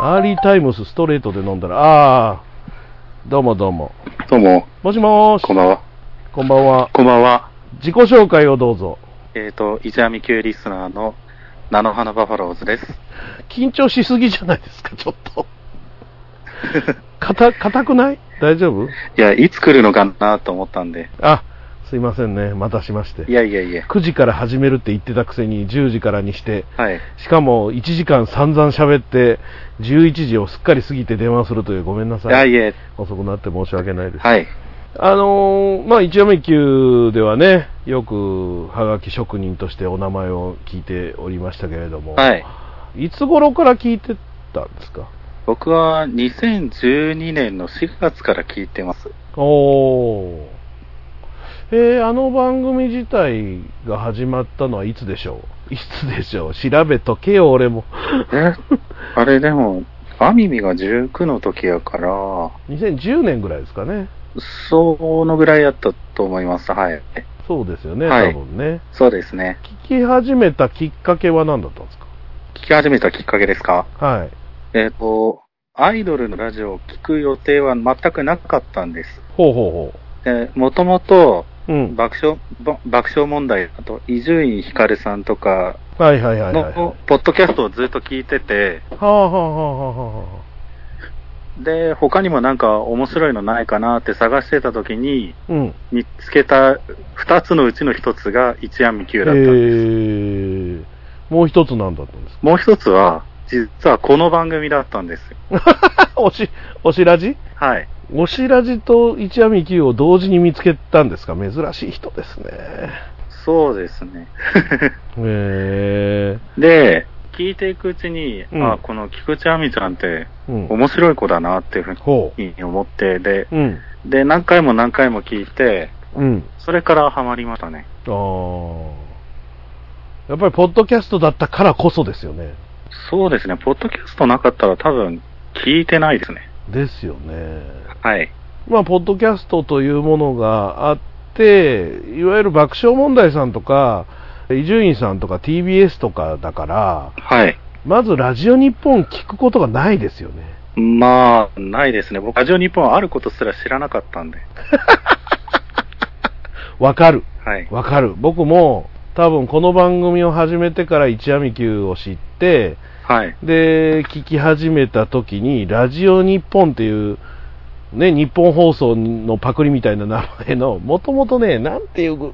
アーリータイムスストレートで飲んだら、ああ、どうもどうも。どうも、もしもーし。こんばんは。こんばんは。こんばんは。自己紹介をどうぞ。えっ、と、イジャミ級リスナーの菜の花バファローズです。緊張しすぎじゃないですか、ちょっと。硬、硬くない？大丈夫？いや、いつ来るのかなと思ったんで。あ、すいませんね。待たしまして。いやいやいや。9時から始めるって言ってたくせに10時からにして、はい。しかも1時間散々喋って、11時をすっかり過ぎて電話するというごめんなさい。いやいや、遅くなって申し訳ないです。はい。あのーまあ、一山一級ではね、よくはがき職人としてお名前を聞いておりましたけれども、はい。いつ頃から聞いてたんですか？僕は2012年の4月から聞いてます。おー。えー、あの番組自体が始まったのはいつでしょう？いつでしょう？調べとけよ、俺も。え？あれでも、アミミが19の時やから、2010年ぐらいですかね。そのぐらいやったと思います。はい。そうですよね、はい多分ね。そうですね。聞き始めたきっかけは何だったんですか？聞き始めたきっかけですか？はい。えっ、と、アイドルのラジオを聞く予定は全くなかったんです。ほうほうほで、もともと、う。うん。爆笑、ば爆笑問題、あと、伊集院光さんとかはいはいはの、ポッドキャストをずっと聞いてて、あはあはあはあはで、他にもなんか面白いのないかなって探してた時に、あ。うん。見つけた二つのうちの一つが一夜未休えだったんです。ー、もう一つ何だったんですもう一つは、実はこの番組だったんですよ。か おし、おしらじ？はい。おしらじと一夜未休を同時に見つけたんですか？珍しい人ですね。そうですね。へで、聞いていくうちに、うんあ、この菊池亜美ちゃんって。面白い子だなっていうふうほに思って、で、う。うん。で、何回も何回も聞いて、うん。それからハマりましたね。ああ。やっぱり、ポッドキャストだったからこそですよね。そうですね、ポッドキャストなかったら多分聞いてないですね。ですよね。はい。まあ、ポッドキャストというものがあって、いわゆる爆笑問題さんとか、伊集院さんとか TBS とかだから、はい。まずラジオ日本聞くことがないですよね。まあ、ないですね。僕、ラジオ日本あることすら知らなかったんで。わかる。はい。わかる。僕も、多分この番組を始めてから一夜未休を知って、はい。で、聞き始めた時に、ラジオ日本っていう、ね、日本放送のパクリみたいな名前の、もともとね、なんていう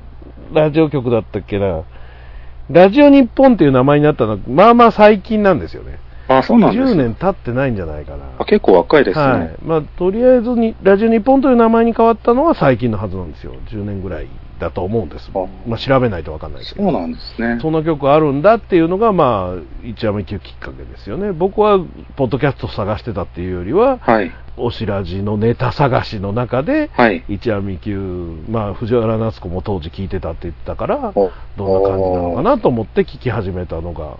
ラジオ局だったっけな。ラジオ日本っていう名前になったのは、まあまあ最近なんですよね。あ、そうなんです10ね年経ってないんじゃないかな。あ結構若いですね。はい。まあ、とりあえずに、ラジオ日本という名前に変わったのは最近のはずなんですよ。10年ぐらいだと思うんです。あまあ、調べないとわかんないけど。そうなんですね。そんな曲あるんだっていうのが、まあ、一山級きっかけですよね。僕は、ポッドキャスト探してたっていうよりは、はい。おしらじのネタ探しの中で、はい。一山級、まあ、藤原夏子も当時聞いてたって言ってたから、おどんな感じなのかなと思って聞き始めたのが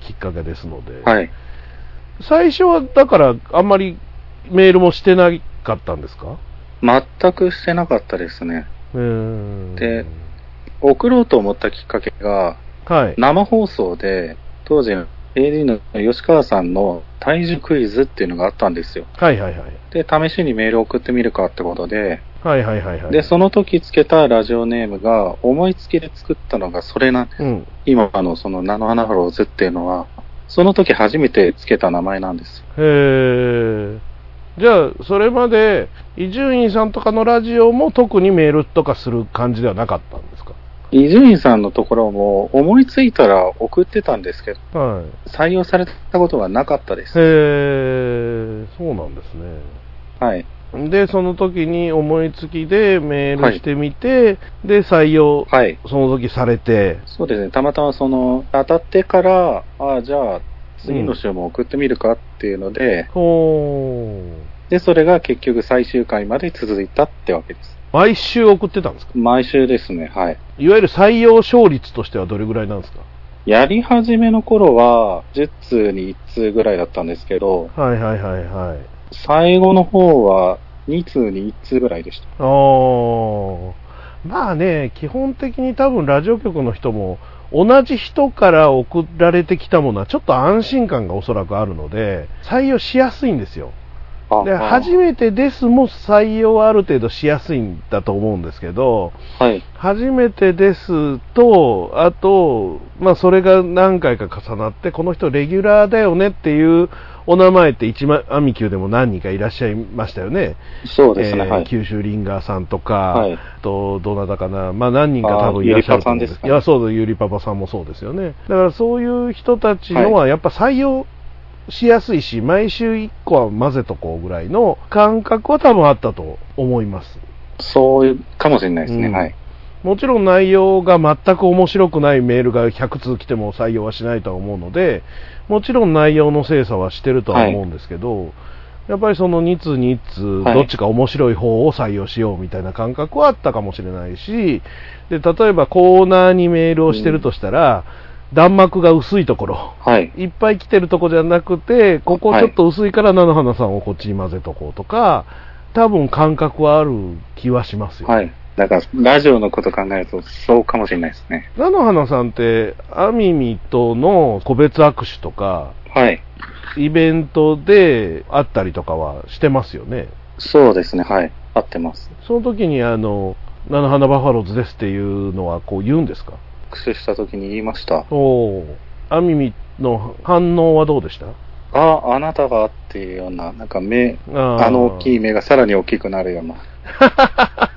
きっかけですので。はい。最初はだからあんまりメールもしてなかったんですか？全くしてなかったですね。で送ろうと思ったきっかけが、はい。生放送で、当時 AD の吉川さんの体重クイズっていうのがあったんですよ。はいはいはい。で、試しにメールを送ってみるかってことで、はいはいはいはい。で、その時つけたラジオネームが、思いつきで作ったのがそれなんです。うん。今のそのナノハナフローズっていうのは、その時初めてつけた名前なんです。へー。じゃあ、それまで、伊集院さんとかのラジオも特にメールとかする感じではなかったんですか？伊集院さんのところも思いついたら送ってたんですけど、はい。採用されたことはなかったです。へー、そうなんですね。はい。で、その時に思いつきでメールしてみて、で、採用、はい。その時されて、そうですね。たまたまその、当たってから、ああ、じゃあ、次の週も送ってみるかっていうので、ほー。で、それが結局最終回まで続いたってわけです。毎週送ってたんですか？毎週ですね。はい。いわゆる採用勝率としてはどれぐらいなんですか？やり始めの頃は、10通に1通ぐらいだったんですけど、はいはいはいはい。最後の方は、2通に1通ぐらいでした。あーまあね、基本的に多分ラジオ局の人も、同じ人から送られてきたものはちょっと安心感がおそらくあるので、採用しやすいんですよ。で、初めてですも採用はある程度しやすいんだと思うんですけど、はい。初めてですと、あと、まあそれが何回か重なって、この人レギュラーだよねっていうお名前って一万、アミキューでも何人かいらっしゃいましたよね。そうですね。えーはい。九州リンガーさんとか、はいあと、どなたかな、まあ何人か多分いらっしゃると思うんですゆりパパさんですかねいや、そうだ、ゆりパパさんもそうですよね。だからそういう人たちのはやっぱ採用しやすいし、毎週1個は混ぜとこうぐらいの感覚は多分あったと思います。そういう、かもしれないですね。うんはい。もちろん内容が全く面白くないメールが100通来ても採用はしないとは思うので、もちろん内容の精査はしてるとは思うんですけど、やっぱりその2通に1通、はいどっちか面白い方を採用しようみたいな感覚はあったかもしれないし、で、例えばコーナーにメールをしてるとしたら、弾幕が薄いところ、はい。いっぱい来てるとこじゃなくて、ここちょっと薄いから菜の花さんをこっちに混ぜとこうとか、多分感覚はある気はしますよ。はい。だから、ラジオのこと考えると、そうかもしれないですね。菜の花さんって、アミミとの個別握手とか、はい。イベントで会ったりとかはしてますよね。そうですね。はい。合ってます。その時に、あの、菜の花バファローズですっていうのはこう言うんですか？握手した時に言いました。おお。アミミの反応はどうでした？あ、あなたがっていうような、なんか目、ああの大きい。い目がさらに大きくなるような。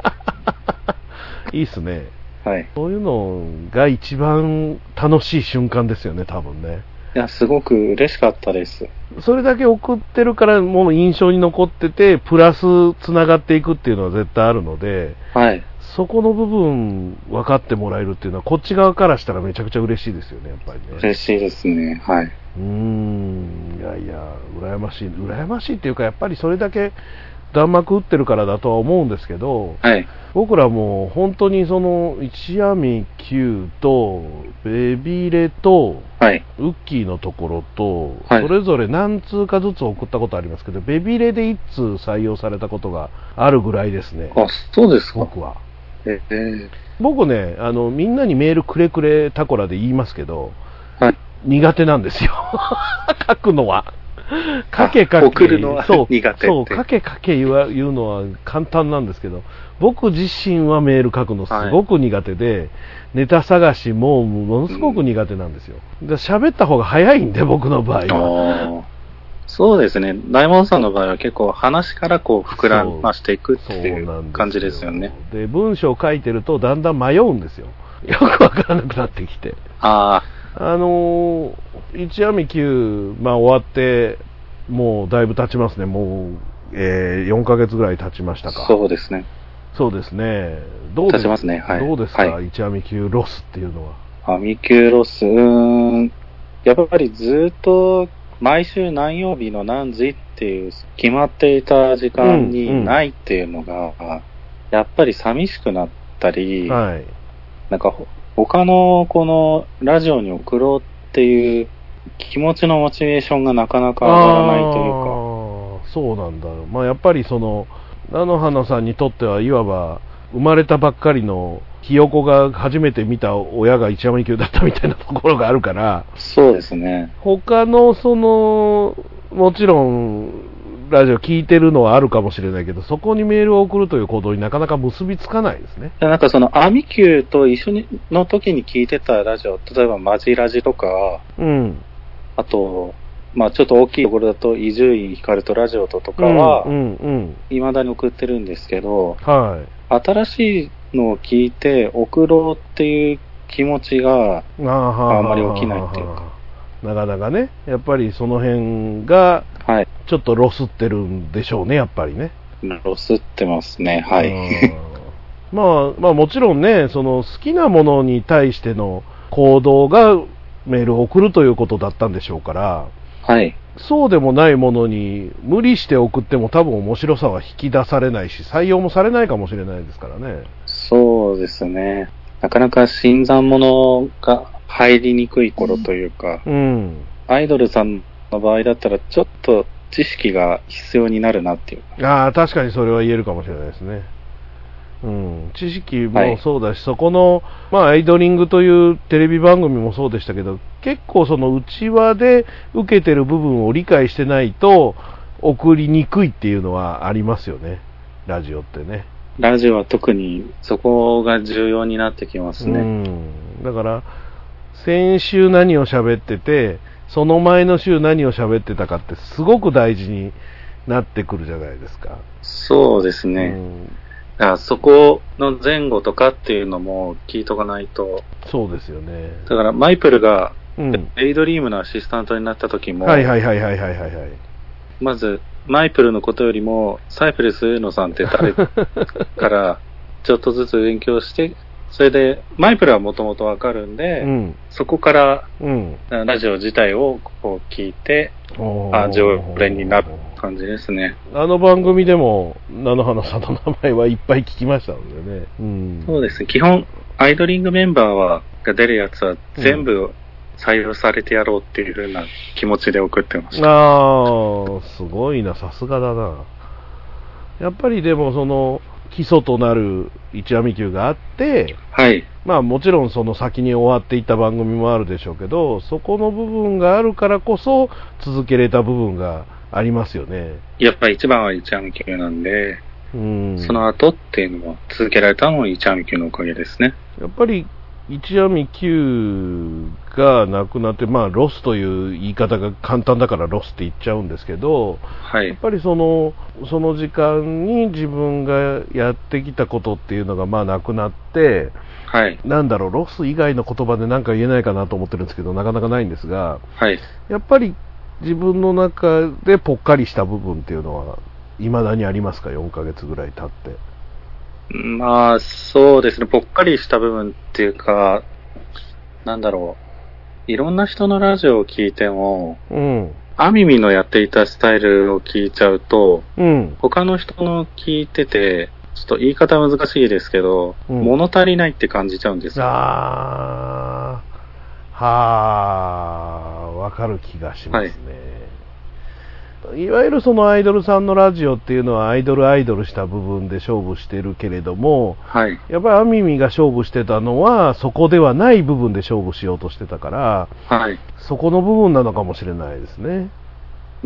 いいっすね。はい。そういうのが一番楽しい瞬間ですよね、多分ね。いや、すごく嬉しかったです。それだけ送ってるからもう印象に残ってて、プラス繋がっていくっていうのは絶対あるので、はい。そこの部分分かってもらえるっていうのは、こっち側からしたらめちゃくちゃ嬉しいですよね、やっぱりね。嬉しいですね。はい。うーん、いやいや、羨ましい。羨ましいっていうか、やっぱりそれだけ弾幕打ってるからだとは思うんですけど、はい。僕らもう本当にその、一闇 Q と、ベビレと、はい。ウッキーのところと、はいそれぞれ何通かずつ送ったことありますけど、ベビレで1通採用されたことがあるぐらいですね、あ、そうですか。僕は。ええ僕ね、あの、みんなにメールくれくれタコラで言いますけど、はい。苦手なんですよ。書くのは。かけかけ。送るのは苦手そう、かけかけ言わ言うのは簡単なんですけど、僕自身はメール書くのすごく苦手で、ネタ探しもものすごく苦手なんですよ。で喋った方が早いんで、僕の場合は。そうですね。大門さんの場合は結構話からこう膨らましていくっていう感じですよね。。で、文章を書いてるとだんだん迷うんですよ。よくわからなくなってきて。ああのー、一網級、まあ終わって、もうだいぶ経ちますね。もう、えー、4ヶ月ぐらい経ちましたあ、か。そうですね。そうですね。どうです？経ちますねはいどうですか、はい一網級ロスっていうのは。アミキューロス、うーん、やっぱりずっと毎週何曜日の何時っていう決まっていた時間うんうんにないっていうのが、やっぱり寂しくなったり、はい。なんかほ他のこのラジオに送ろうっていう気持ちのモチベーションがなかなか上がらないというか、そうなんだ。まあやっぱりその、菜の花さんにとってはいわば、生まれたばっかりのひよこが初めて見た親が一山二級だったみたいなところがあるから、そうですね。他のその、もちろん、ラジオ聞いてるのはあるかもしれないけど、そこにメールを送るという行動になかなか結びつかないですね。でなんかその、アミキューと一緒にの時に聞いてたラジオ、例えばマジラジとか、うん。あと、まあちょっと大きいところだと、伊集院光とラジオととかはう、ん、うん、未だに送ってるんですけど、うん。はい。新しいのを聞いて送ろうっていう気持ちが、あんまり起きないっていうかなかなかね、やっぱりその辺が、はい、ちょっとロスってるんでしょうね、やっぱりね。ロスってますね。はい。うん まあ、まあもちろんね、その好きなものに対しての行動がメールを送るということだったんでしょうから、はい。そうでもないものに無理して送っても多分面白さは引き出されないし、採用もされないかもしれないですからね。そうですね。なかなか新参者が入りにくい頃というか、うん。アイドルさんの場合だったらちょっと知識が必要になるなっていう。ああ、確かにそれは言えるかもしれないですね。うん、知識はいもそうだし、そこの、まあ、アイドリングというテレビ番組もそうでしたけど、結構その内輪で受けてる部分を理解してないと、送りにくいっていうのはありますよね、ラジオってね。ラジオは特にそこが重要になってきますね。うん、だから、先週何を喋ってて、その前の週何を喋ってたかってすごく大事になってくるじゃないですか。そうですね。うんだからそこの前後とかっていうのも聞いとかないと。そうですよね。だからマイプルがうん。エイドリームのアシスタントになった時も、はいはいはいはいはいはいはい。まずマイプルのことよりもサイプレス上野さんって誰か らちょっとずつ勉強して、それでマイプルはもともとわかるんで、うん。そこからうん。ラジオ自体をこう聞いて、あ常連になる感じですね。あの番組でも、菜の花さんの名前はいっぱい聞きましたのでね。うん。そうですね。基本、アイドリングメンバーは、が出るやつは全部採用されてやろうっていう風な気持ちで送ってました。ああ、すごいな、さすがだな。やっぱりでも、その、基礎となる一網球があって、はい。まあもちろんその先に終わっていった番組もあるでしょうけど、そこの部分があるからこそ続けれた部分がありますよね。やっぱり一番は一アミ級なんで、うん。その後っていうのは続けられたのも一アミ級のおかげですね。やっぱり一網球がなくなって、まあロスという言い方が簡単だからロスって言っちゃうんですけど、はい。やっぱりその、その時間に自分がやってきたことっていうのがまあなくなって、はい。なんだろう、ロス以外の言葉で何か言えないかなと思ってるんですけど、なかなかないんですが、はい。やっぱり自分の中でぽっかりした部分っていうのは、未だにありますか、4ヶ月ぐらい経って。まあ、そうですね。ぽっかりした部分っていうか、なんだろう。いろんな人のラジオを聞いても、うん。アミミのやっていたスタイルを聞いちゃうと、うん。他の人の聞いてて、ちょっと言い方難しいですけど、うん物足りないって感じちゃうんですよ。あー、はー、わかる気がしますね。い、わゆるそのアイドルさんのラジオっていうのはアイドルアイドルした部分で勝負してるけれども、はい。やっぱりアミミが勝負してたのはそこではない部分で勝負しようとしてたから、はい。そこの部分なのかもしれないですね。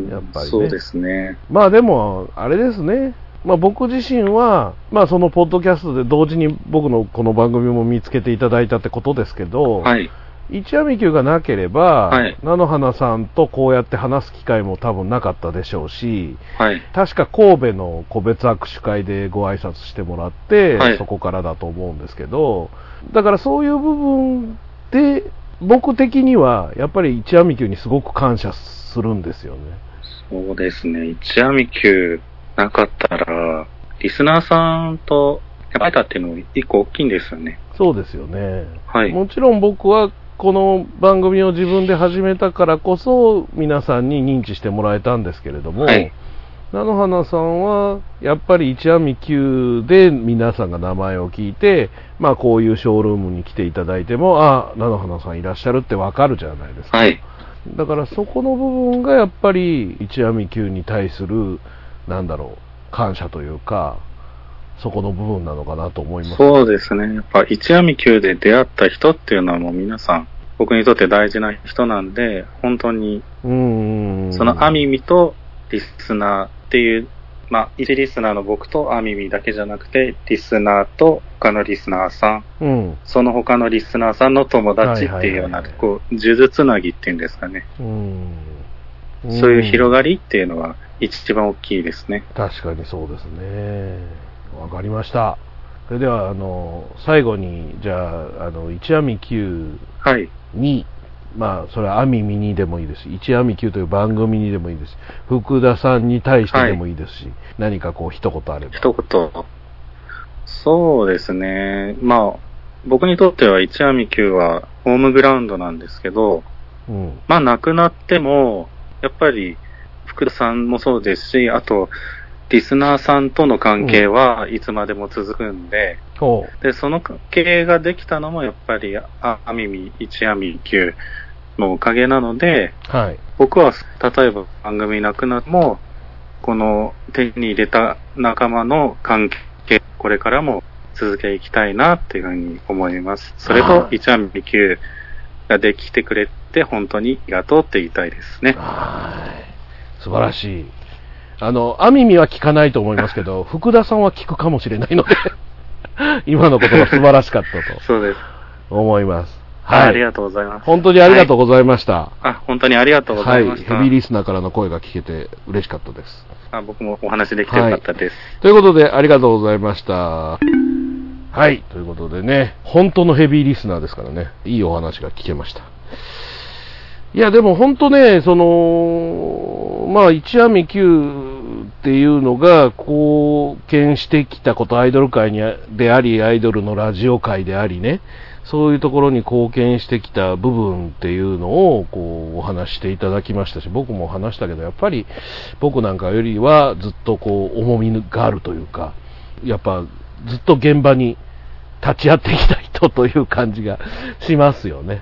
やっぱりねそうですね。まあでも、あれですね。まあ僕自身は、まあそのポッドキャストで同時に僕のこの番組も見つけていただいたってことですけど、はい。一網球がなければ、はい菜の花さんとこうやって話す機会も多分なかったでしょうし、はい。確か神戸の個別握手会でご挨拶してもらって、はいそこからだと思うんですけど、だからそういう部分で、僕的にはやっぱり一網球にすごく感謝するんですよね。そうですね。一アミ級なかったら、リスナーさんと会えたっていうのも一個大きいんですよね。そうですよね。はい。もちろん僕はこの番組を自分で始めたからこそ皆さんに認知してもらえたんですけれども、はい菜の花さんはやっぱり一網級で皆さんが名前を聞いて、まあこういうショールームに来ていただいても、あ、菜の花さんいらっしゃるってわかるじゃないですか。はい。だからそこの部分がやっぱり一網級に対するなんだろう感謝というかそこの部分なのかなと思います。そうですね。やっぱ一網級で出会った人っていうのはもう皆さん、僕にとって大事な人なんで、本当に、うんそのアミミとリスナーっていう、まあ、一リスナーの僕とアミミだけじゃなくて、リスナーと他のリスナーさん、うん。その他のリスナーさんの友達っていうような、こう、数珠つなぎっていうんですかね。うん。そういう広ががりっていうのは一番大きいですね。確かにそうですねわかりましたそれではあの最後にじゃああの一網級はい。にまあそれはアミミにでもいいですし一網級という番組にでもいいですし福田さんに対してでもいいですし、何かこう一言あれば一言。そうですね。まあ、僕にとっては一網級はホームグラウンドなんですけど、うんまあ亡くなっても、やっぱり福田さんもそうですし、あと、リスナーさんとの関係はいつまでも続くんで、ほで、その関係ができたのもやっぱり、あ、アミミ、一網級のおかげなので、うはい。僕は、例えば番組なくなっても、この手に入れた仲間の関係、これからも続けていきたいなっていうふうに思います。それと、一網級ができてくれて、本当にありがとうって言いたいですね。はい。素晴らしいあのアミミは聞かないと思いますけど 福田さんは聞くかもしれないので 今のことが素晴らしかったそうです。と思いますはい、ありがとうございます。本当にありがとうございました、あ、本当にありがとうございました。はい、ヘビーリスナーからの声が聞けて嬉しかったです。あ僕もお話できてよかったです。ということで、ありがとうございました。はい、ということでね、本当のヘビーリスナーですからね、いいお話が聞けました。いや、でも本当ね、その、まあ、一網九っていうのが貢献してきたこと、アイドル界にであり、アイドルのラジオ界でありね、そういうところに貢献してきた部分っていうのをこうお話していただきましたし、僕も話したけど、やっぱり僕なんかよりはずっとこう重みがあるというか、やっぱずっと現場に立ち会ってきた人という感じがしますよね。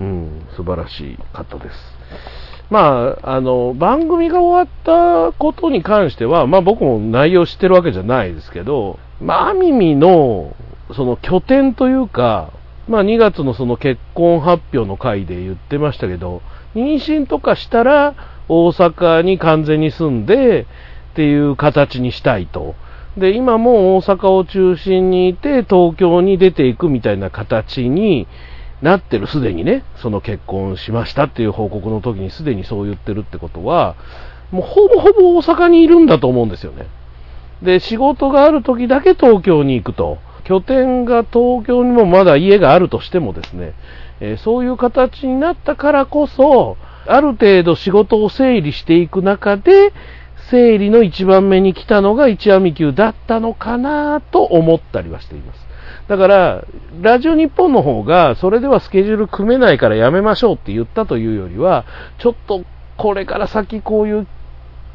うん、素晴らしかったです。まあ、あの、番組が終わったことに関しては、まあ僕も内容知ってるわけじゃないですけど、まあ、アミミの、その拠点というか、まあ2月のその結婚発表の回で言ってましたけど、妊娠とかしたら大阪に完全に住んでっていう形にしたいと。で、今も大阪を中心にいて東京に出ていくみたいな形になってる、すでにね、その結婚しましたっていう報告の時にすでにそう言ってるってことは、もうほぼほぼ大阪にいるんだと思うんですよね。で、仕事がある時だけ東京に行くと。拠点が東京にもまだ家があるとしてもですね、えーそういう形になったからこそ、ある程度仕事を整理していく中で、整理の一番目に来たのが一網級だったのかなと思ったりはしています。だから、ラジオ日本の方が、それではスケジュール組めないからやめましょうって言ったというよりは、ちょっとこれから先こういう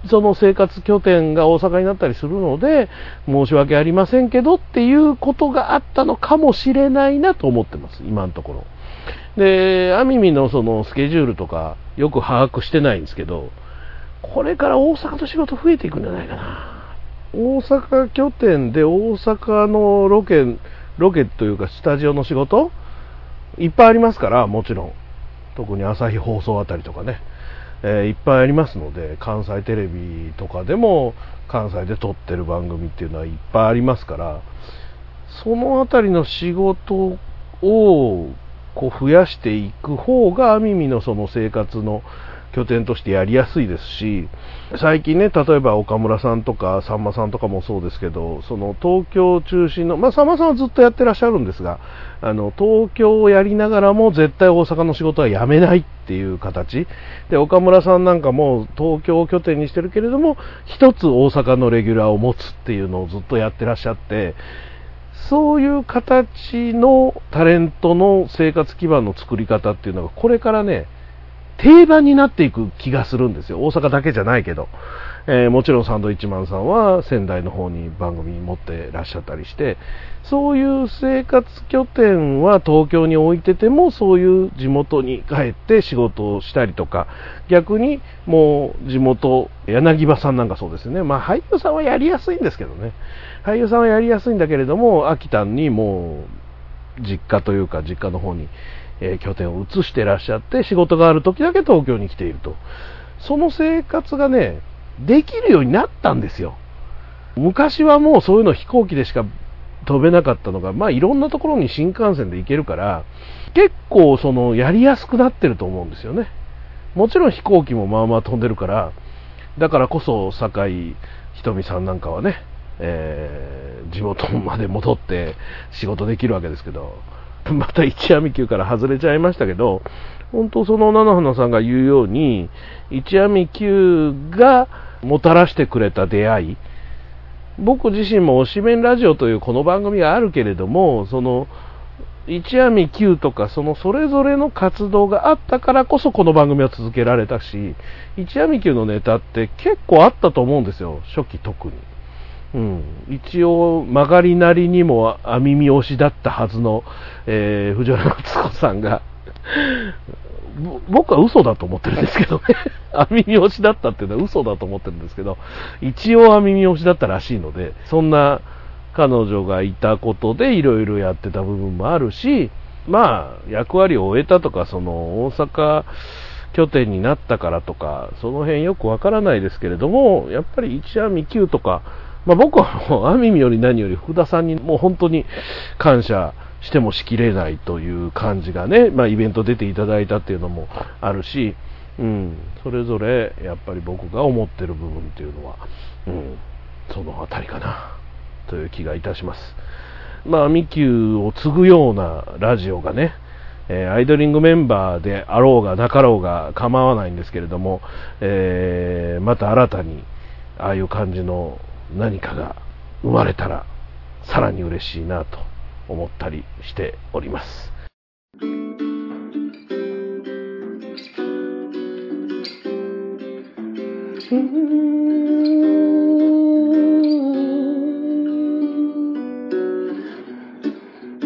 その生活拠点が大阪になったりするので、申し訳ありませんけどっていうことがあったのかもしれないなと思ってます、今のところ。で、アミミのそのスケジュールとかよく把握してないんですけど、これから大阪の仕事増えていくんじゃないかな。大阪拠点で大阪のロケ、ロケというかスタジオの仕事？いっぱいありますから、もちろん。特に朝日放送あたりとかね。えーいっぱいありますので、関西テレビとかでも関西で撮ってる番組っていうのはいっぱいありますから、そのあたりの仕事をこう増やしていく方が、アミミのその生活の拠点としてやりやすいですし、最近ね、例えば岡村さんとかさんまさんとかもそうですけど、その東京中心の、まあ、さんまさんはずっとやってらっしゃるんですが、あの東京をやりながらも絶対大阪の仕事は辞めないっていう形。で岡村さんなんかも東京を拠点にしてるけれども一つ大阪のレギュラーを持つっていうのをずっとやってらっしゃってそういう形のタレントの生活基盤の作り方っていうのがこれからね定番になっていく気がするんですよ。大阪だけじゃないけど。えー、もちろんサンドイッチマンさんは仙台の方に番組持ってらっしゃったりして、そういう生活拠点は東京に置いてても、そういう地元に帰って仕事をしたりとか、逆にもう地元、柳葉さんなんかそうですね。まあ俳優さんはやりやすいんですけどね。俳優さんはやりやすいんだけれども、秋田にもう実家というか実家の方に、えー拠点を移してらっしゃって仕事がある時だけ東京に来ていると。その生活がね、できるようになったんですよ。昔はもうそういうの飛行機でしか飛べなかったのが、まあいろんなところに新幹線で行けるから、結構そのやりやすくなってると思うんですよね。もちろん飛行機もまあまあ飛んでるから、だからこそ酒井ひとみさんなんかはね、えー地元まで戻って仕事できるわけですけど、また一闇級から外れちゃいましたけど、本当その菜の花さんが言うように、一闇級がもたらしてくれた出会い、僕自身も推しメンラジオというこの番組があるけれども、その、一闇九とか、そのそれぞれの活動があったからこそこの番組は続けられたし、一闇九のネタって結構あったと思うんですよ、初期特に。うん、一応、曲がりなりにも網見推しだったはずの、えー藤原敦子さんが、僕は嘘だと思ってるんですけどね。網見推しだったっていうのは嘘だと思ってるんですけど、一応網見推しだったらしいので、そんな彼女がいたことでいろいろやってた部分もあるし、まあ、役割を終えたとか、その大阪拠点になったからとか、その辺よくわからないですけれども、やっぱり一網九とか、まあ僕はもう、アミミより何より福田さんにもう本当に感謝してもしきれないという感じがね、まあイベント出ていただいたっていうのもあるし、うん、それぞれやっぱり僕が思ってる部分っていうのは、うん、そのあたりかな、という気がいたします。まあ、ミキューを継ぐようなラジオがね、えーアイドリングメンバーであろうがなかろうが構わないんですけれども、えーまた新たにああいう感じの何かが生まれたらさらに嬉しいなと思ったりしております。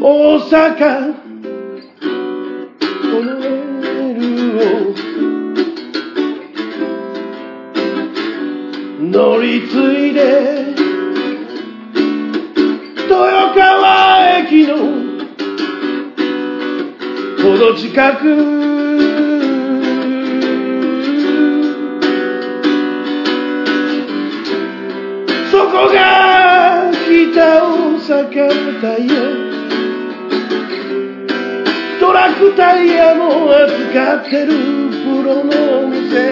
大阪。このメールを。乗り継いで豊川駅のほど近く。そこが北大阪タイヤ。トラックタイヤも扱ってるプロのお店。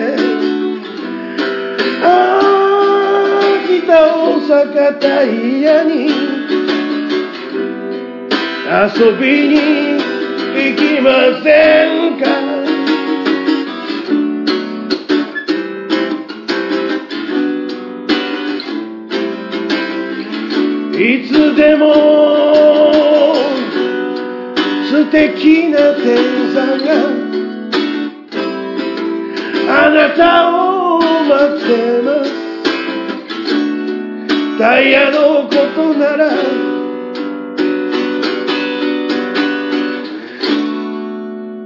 大阪タイヤに遊びに行きませんか？いつでも素敵な天さんがあなたを待ってます。タイヤのことなら。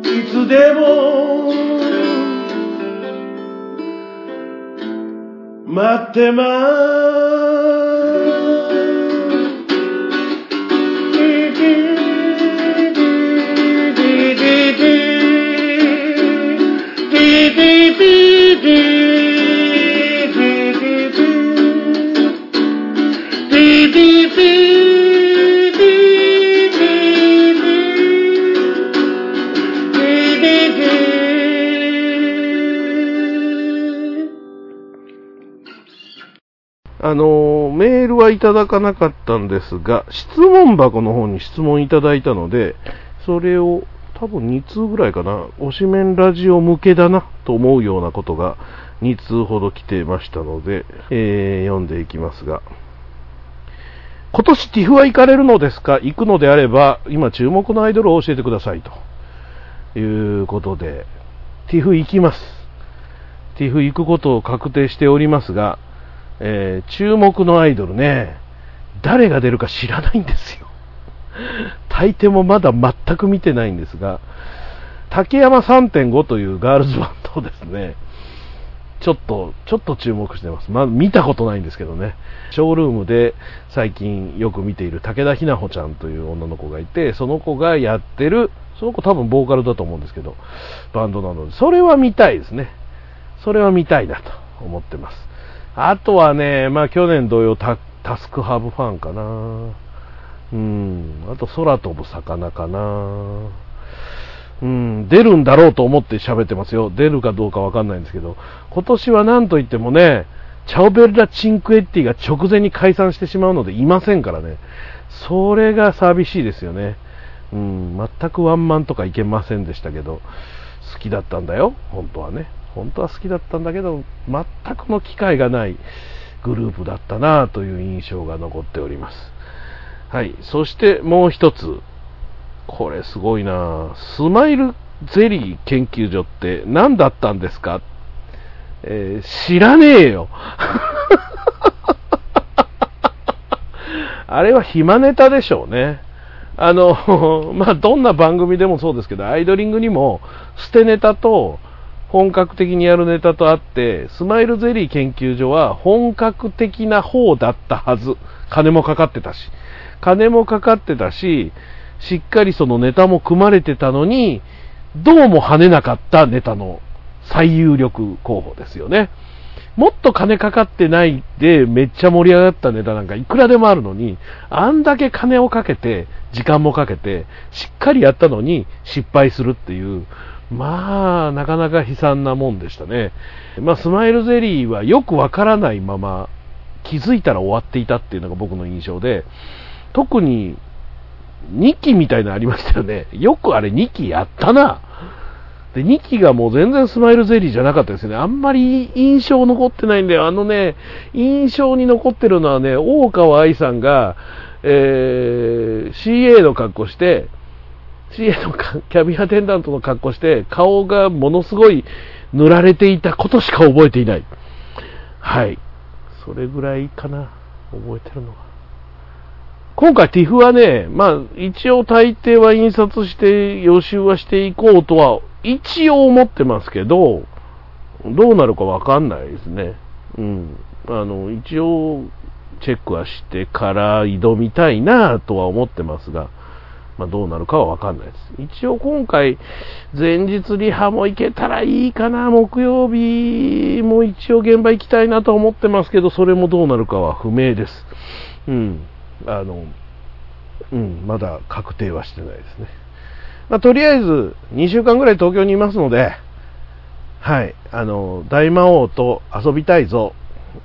いつでも待ってまあのメールはいただかなかったんですが、質問箱の方に質問いただいたので、それを多分2通ぐらいかな、推しメンラジオ向けだなと思うようなことが2通ほど来てましたので、えー読んでいきますが、今年ティフは行かれるのですか？行くのであれば、今注目のアイドルを教えてくださいと。いうことで、ティフ行きます。ティフ行くことを確定しておりますが、えー注目のアイドルね、誰が出るか知らないんですよ。大抵もまだ全く見てないんですが、竹山3.5というガールズバンドをですね、ちょっと、ちょっと注目してます。まあ、見たことないんですけどね。ショールームで最近よく見ている武田ひなほちゃんという女の子がいて、その子がやってる、その子多分ボーカルだと思うんですけど、バンドなので、それは見たいですね。それは見たいなと思ってます。あとはね、まあ去年同様タタスクハブファンかな。うん、あと空飛ぶ魚かな。うん、出るんだろうと思って喋ってますよ。出るかどうかわかんないんですけど、今年は何と言ってもね、チャオベルラ・チンクエッティが直前に解散してしまうのでいませんからね。それが寂しいですよね。うん、全くワンマンとかいけませんでしたけど、好きだったんだよ、本当はね。本当は好きだったんだけど、全くの機会がないグループだったなという印象が残っております。はい。そしてもう一つ。これすごいなスマイルゼリー研究所って何だったんですか？えー知らねえよ。あれは暇ネタでしょうね。あの、まあ、どんな番組でもそうですけど、アイドリングにも捨てネタと本格的にやるネタとあって、スマイルゼリー研究所は本格的な方だったはず。金もかかってたし。金もかかってたし、しっかりそのネタも組まれてたのに、どうも跳ねなかったネタの最有力候補ですよね。もっと金かかってないでめっちゃ盛り上がったネタなんかいくらでもあるのに、あんだけ金をかけて、時間もかけて、しっかりやったのに失敗するっていう、まあ、なかなか悲惨なもんでしたね。まあ、スマイルゼリーはよくわからないまま、気づいたら終わっていたっていうのが僕の印象で、特に2期みたいなのありましたよね。よくあれ2期やったな。で、2期がもう全然スマイルゼリーじゃなかったですね。あんまり印象残ってないんだよ。あのね、印象に残ってるのはね、大川愛さんが、えー CA の格好して、CA のキャビンアテンダントの格好して、顔がものすごい塗られていたことしか覚えていない。はい。それぐらいかな。覚えてるのは。今回 TIFF はね、まあ一応大抵は印刷して予習はしていこうとは一応思ってますけど、どうなるかわかんないですね。うん。あの、一応チェックはしてから挑みたいなとは思ってますが、まあどうなるかはわかんないです。一応今回前日リハも行けたらいいかな、木曜日も一応現場行きたいなと思ってますけど、それもどうなるかは不明です。うん。あの、うん、まだ確定はしてないですね。まあ、とりあえず、2週間ぐらい東京にいますので、はい、あの、大魔王と遊びたいぞ、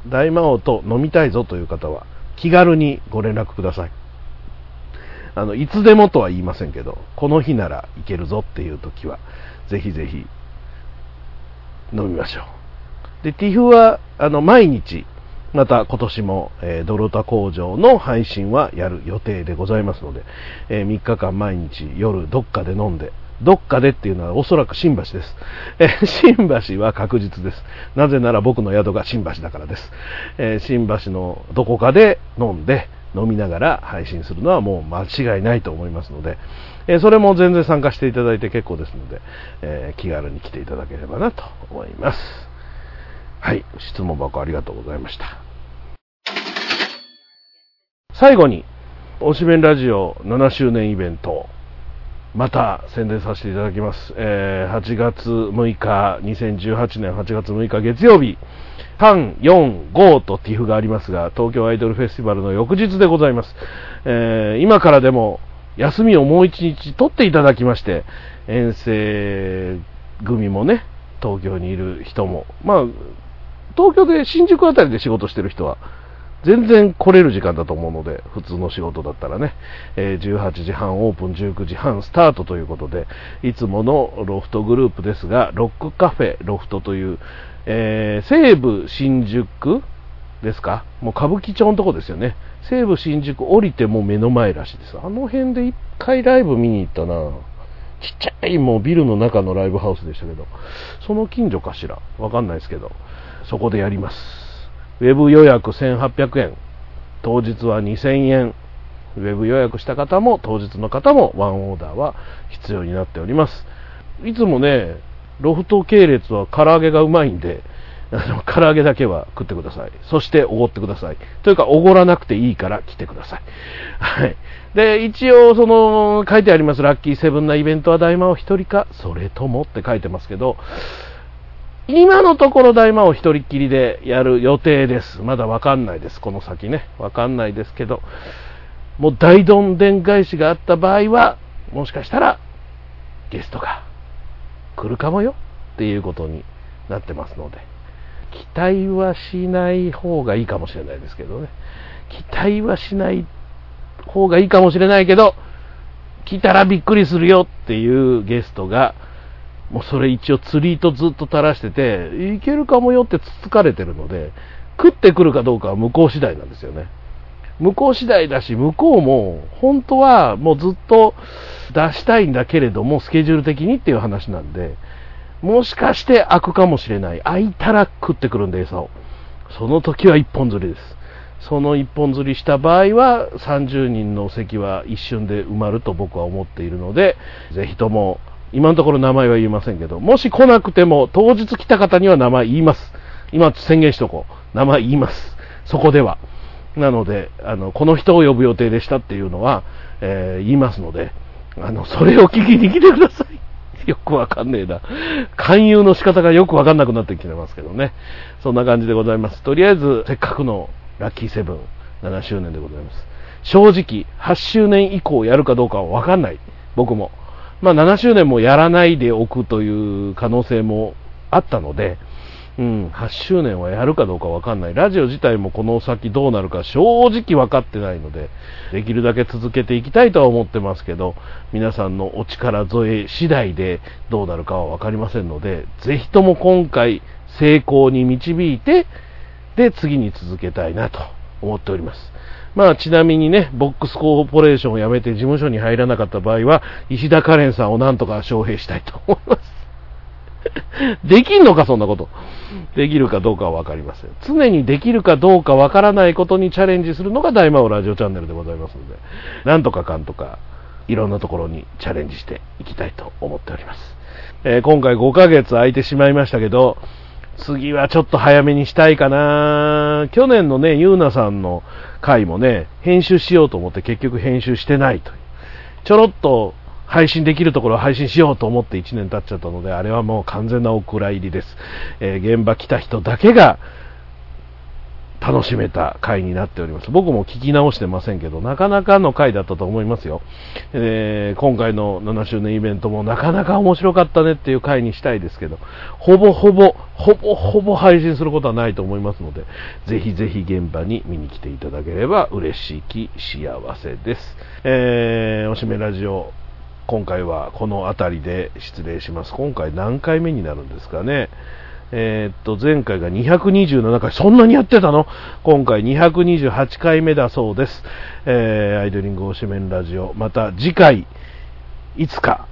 大魔王と飲みたいぞという方は、気軽にご連絡ください。あの、いつでもとは言いませんけど、この日ならいけるぞっていう時は、ぜひぜひ、飲みましょう。で、TIF は、あの、毎日、また今年も、えードロタ工場の配信はやる予定でございますので、え3日間毎日夜どっかで飲んで、どっかでっていうのはおそらく新橋です。えー新橋は確実です。なぜなら僕の宿が新橋だからです。えー新橋のどこかで飲んで、飲みながら配信するのはもう間違いないと思いますので、えそれも全然参加していただいて結構ですので、え気軽に来ていただければなと思います。はい、質問箱ありがとうございました。最後に、推しメンラジオ7周年イベント、また宣伝させていただきます。えー8月6日、2018年8月6日月曜日、3、4、5と TIFF がありますが、東京アイドルフェスティバルの翌日でございます。えー今からでも休みをもう一日取っていただきまして、遠征組もね、東京にいる人も、まあ、東京で新宿あたりで仕事してる人は、全然来れる時間だと思うので、普通の仕事だったらね、え18時半オープン、19時半スタートということで、いつものロフトグループですが、ロックカフェロフトという、えー西武新宿ですか？もう歌舞伎町のとこですよね。西武新宿降りてもう目の前らしいです。あの辺で一回ライブ見に行ったなちっちゃいもうビルの中のライブハウスでしたけど、その近所かしら？わかんないですけど、そこでやります。ウェブ予約1800円、当日は2000円、ウェブ予約した方も当日の方もワンオーダーは必要になっております。いつもね、ロフト系列は唐揚げがうまいんで、あの唐揚げだけは食ってください。そしておごってください。というか、おごらなくていいから来てください。はい。で、一応、その、書いてあります、ラッキーセブンなイベントは大魔王一人か、それともって書いてますけど、今のところ大魔王一人っきりでやる予定です。まだわかんないです。この先ね。わかんないですけど、もう大どんでん返しがあった場合は、もしかしたら、ゲストが来るかもよっていうことになってますので、期待はしない方がいいかもしれないですけどね。期待はしない方がいいかもしれないけど、来たらびっくりするよっていうゲストが、もうそれ一応釣りとずっと垂らしてて、いけるかもよってつつかれてるので、食ってくるかどうかは向こう次第なんですよね。向こう次第だし、向こうも本当はもうずっと出したいんだけれども、スケジュール的にっていう話なんで、もしかして開くかもしれない。開いたら食ってくるんで餌を。その時は一本釣りです。その一本釣りした場合は30人の席は一瞬で埋まると僕は思っているので、ぜひとも、今のところ名前は言いませんけど、もし来なくても当日来た方には名前言います。今宣言しとこう。名前言います。そこでは。なので、あの、この人を呼ぶ予定でしたっていうのは、えー言いますので、あの、それを聞きに来てください。よくわかんねえな。勧誘の仕方がよくわかんなくなってきてますけどね。そんな感じでございます。とりあえず、せっかくのラッキーセブン7周年でございます。正直、8周年以降やるかどうかはわかんない。僕も。まあ、7周年もやらないでおくという可能性もあったので、うん、8周年はやるかどうかわかんない。ラジオ自体もこの先どうなるか正直分かってないので、できるだけ続けていきたいとは思ってますけど、皆さんのお力添え次第でどうなるかは分かりませんので、ぜひとも今回成功に導いて、で、次に続けたいなと思っております。まあ、ちなみにね、ボックスコーポレーションを辞めて事務所に入らなかった場合は、石田カレンさんをなんとか招聘したいと思います。できんのか、そんなこと。できるかどうかはわかりません。常にできるかどうかわからないことにチャレンジするのが大魔王ラジオチャンネルでございますので、なんとかかんとか、いろんなところにチャレンジしていきたいと思っております。えー今回5ヶ月空いてしまいましたけど、次はちょっと早めにしたいかな去年のね、ゆうなさんの回もね、編集しようと思って結局編集してないという。ちょろっと配信できるところを配信しようと思って1年経っちゃったので、あれはもう完全なお蔵入りです。えー現場来た人だけが楽しめた回になっております。僕も聞き直してませんけど、なかなかの回だったと思いますよ。えー今回の7周年イベントもなかなか面白かったねっていう回にしたいですけど、ほぼほぼ、ほぼほぼ配信することはないと思いますので、ぜひぜひ現場に見に来ていただければ嬉しき幸せです。えーおしめラジオ、今回はこの辺りで失礼します。今回何回目になるんですかね。えーっと、前回が227回、そんなにやってたの？今回228回目だそうです。えーアイドリングおしめんラジオ、また次回、いつか、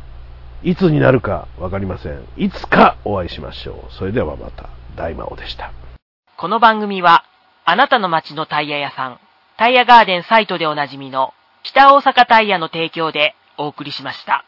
いつになるかわかりません。いつかお会いしましょう。それではまた、大魔王でした。この番組は、あなたの街のタイヤ屋さん、タイヤガーデンサイトでおなじみの、北大阪タイヤの提供でお送りしました。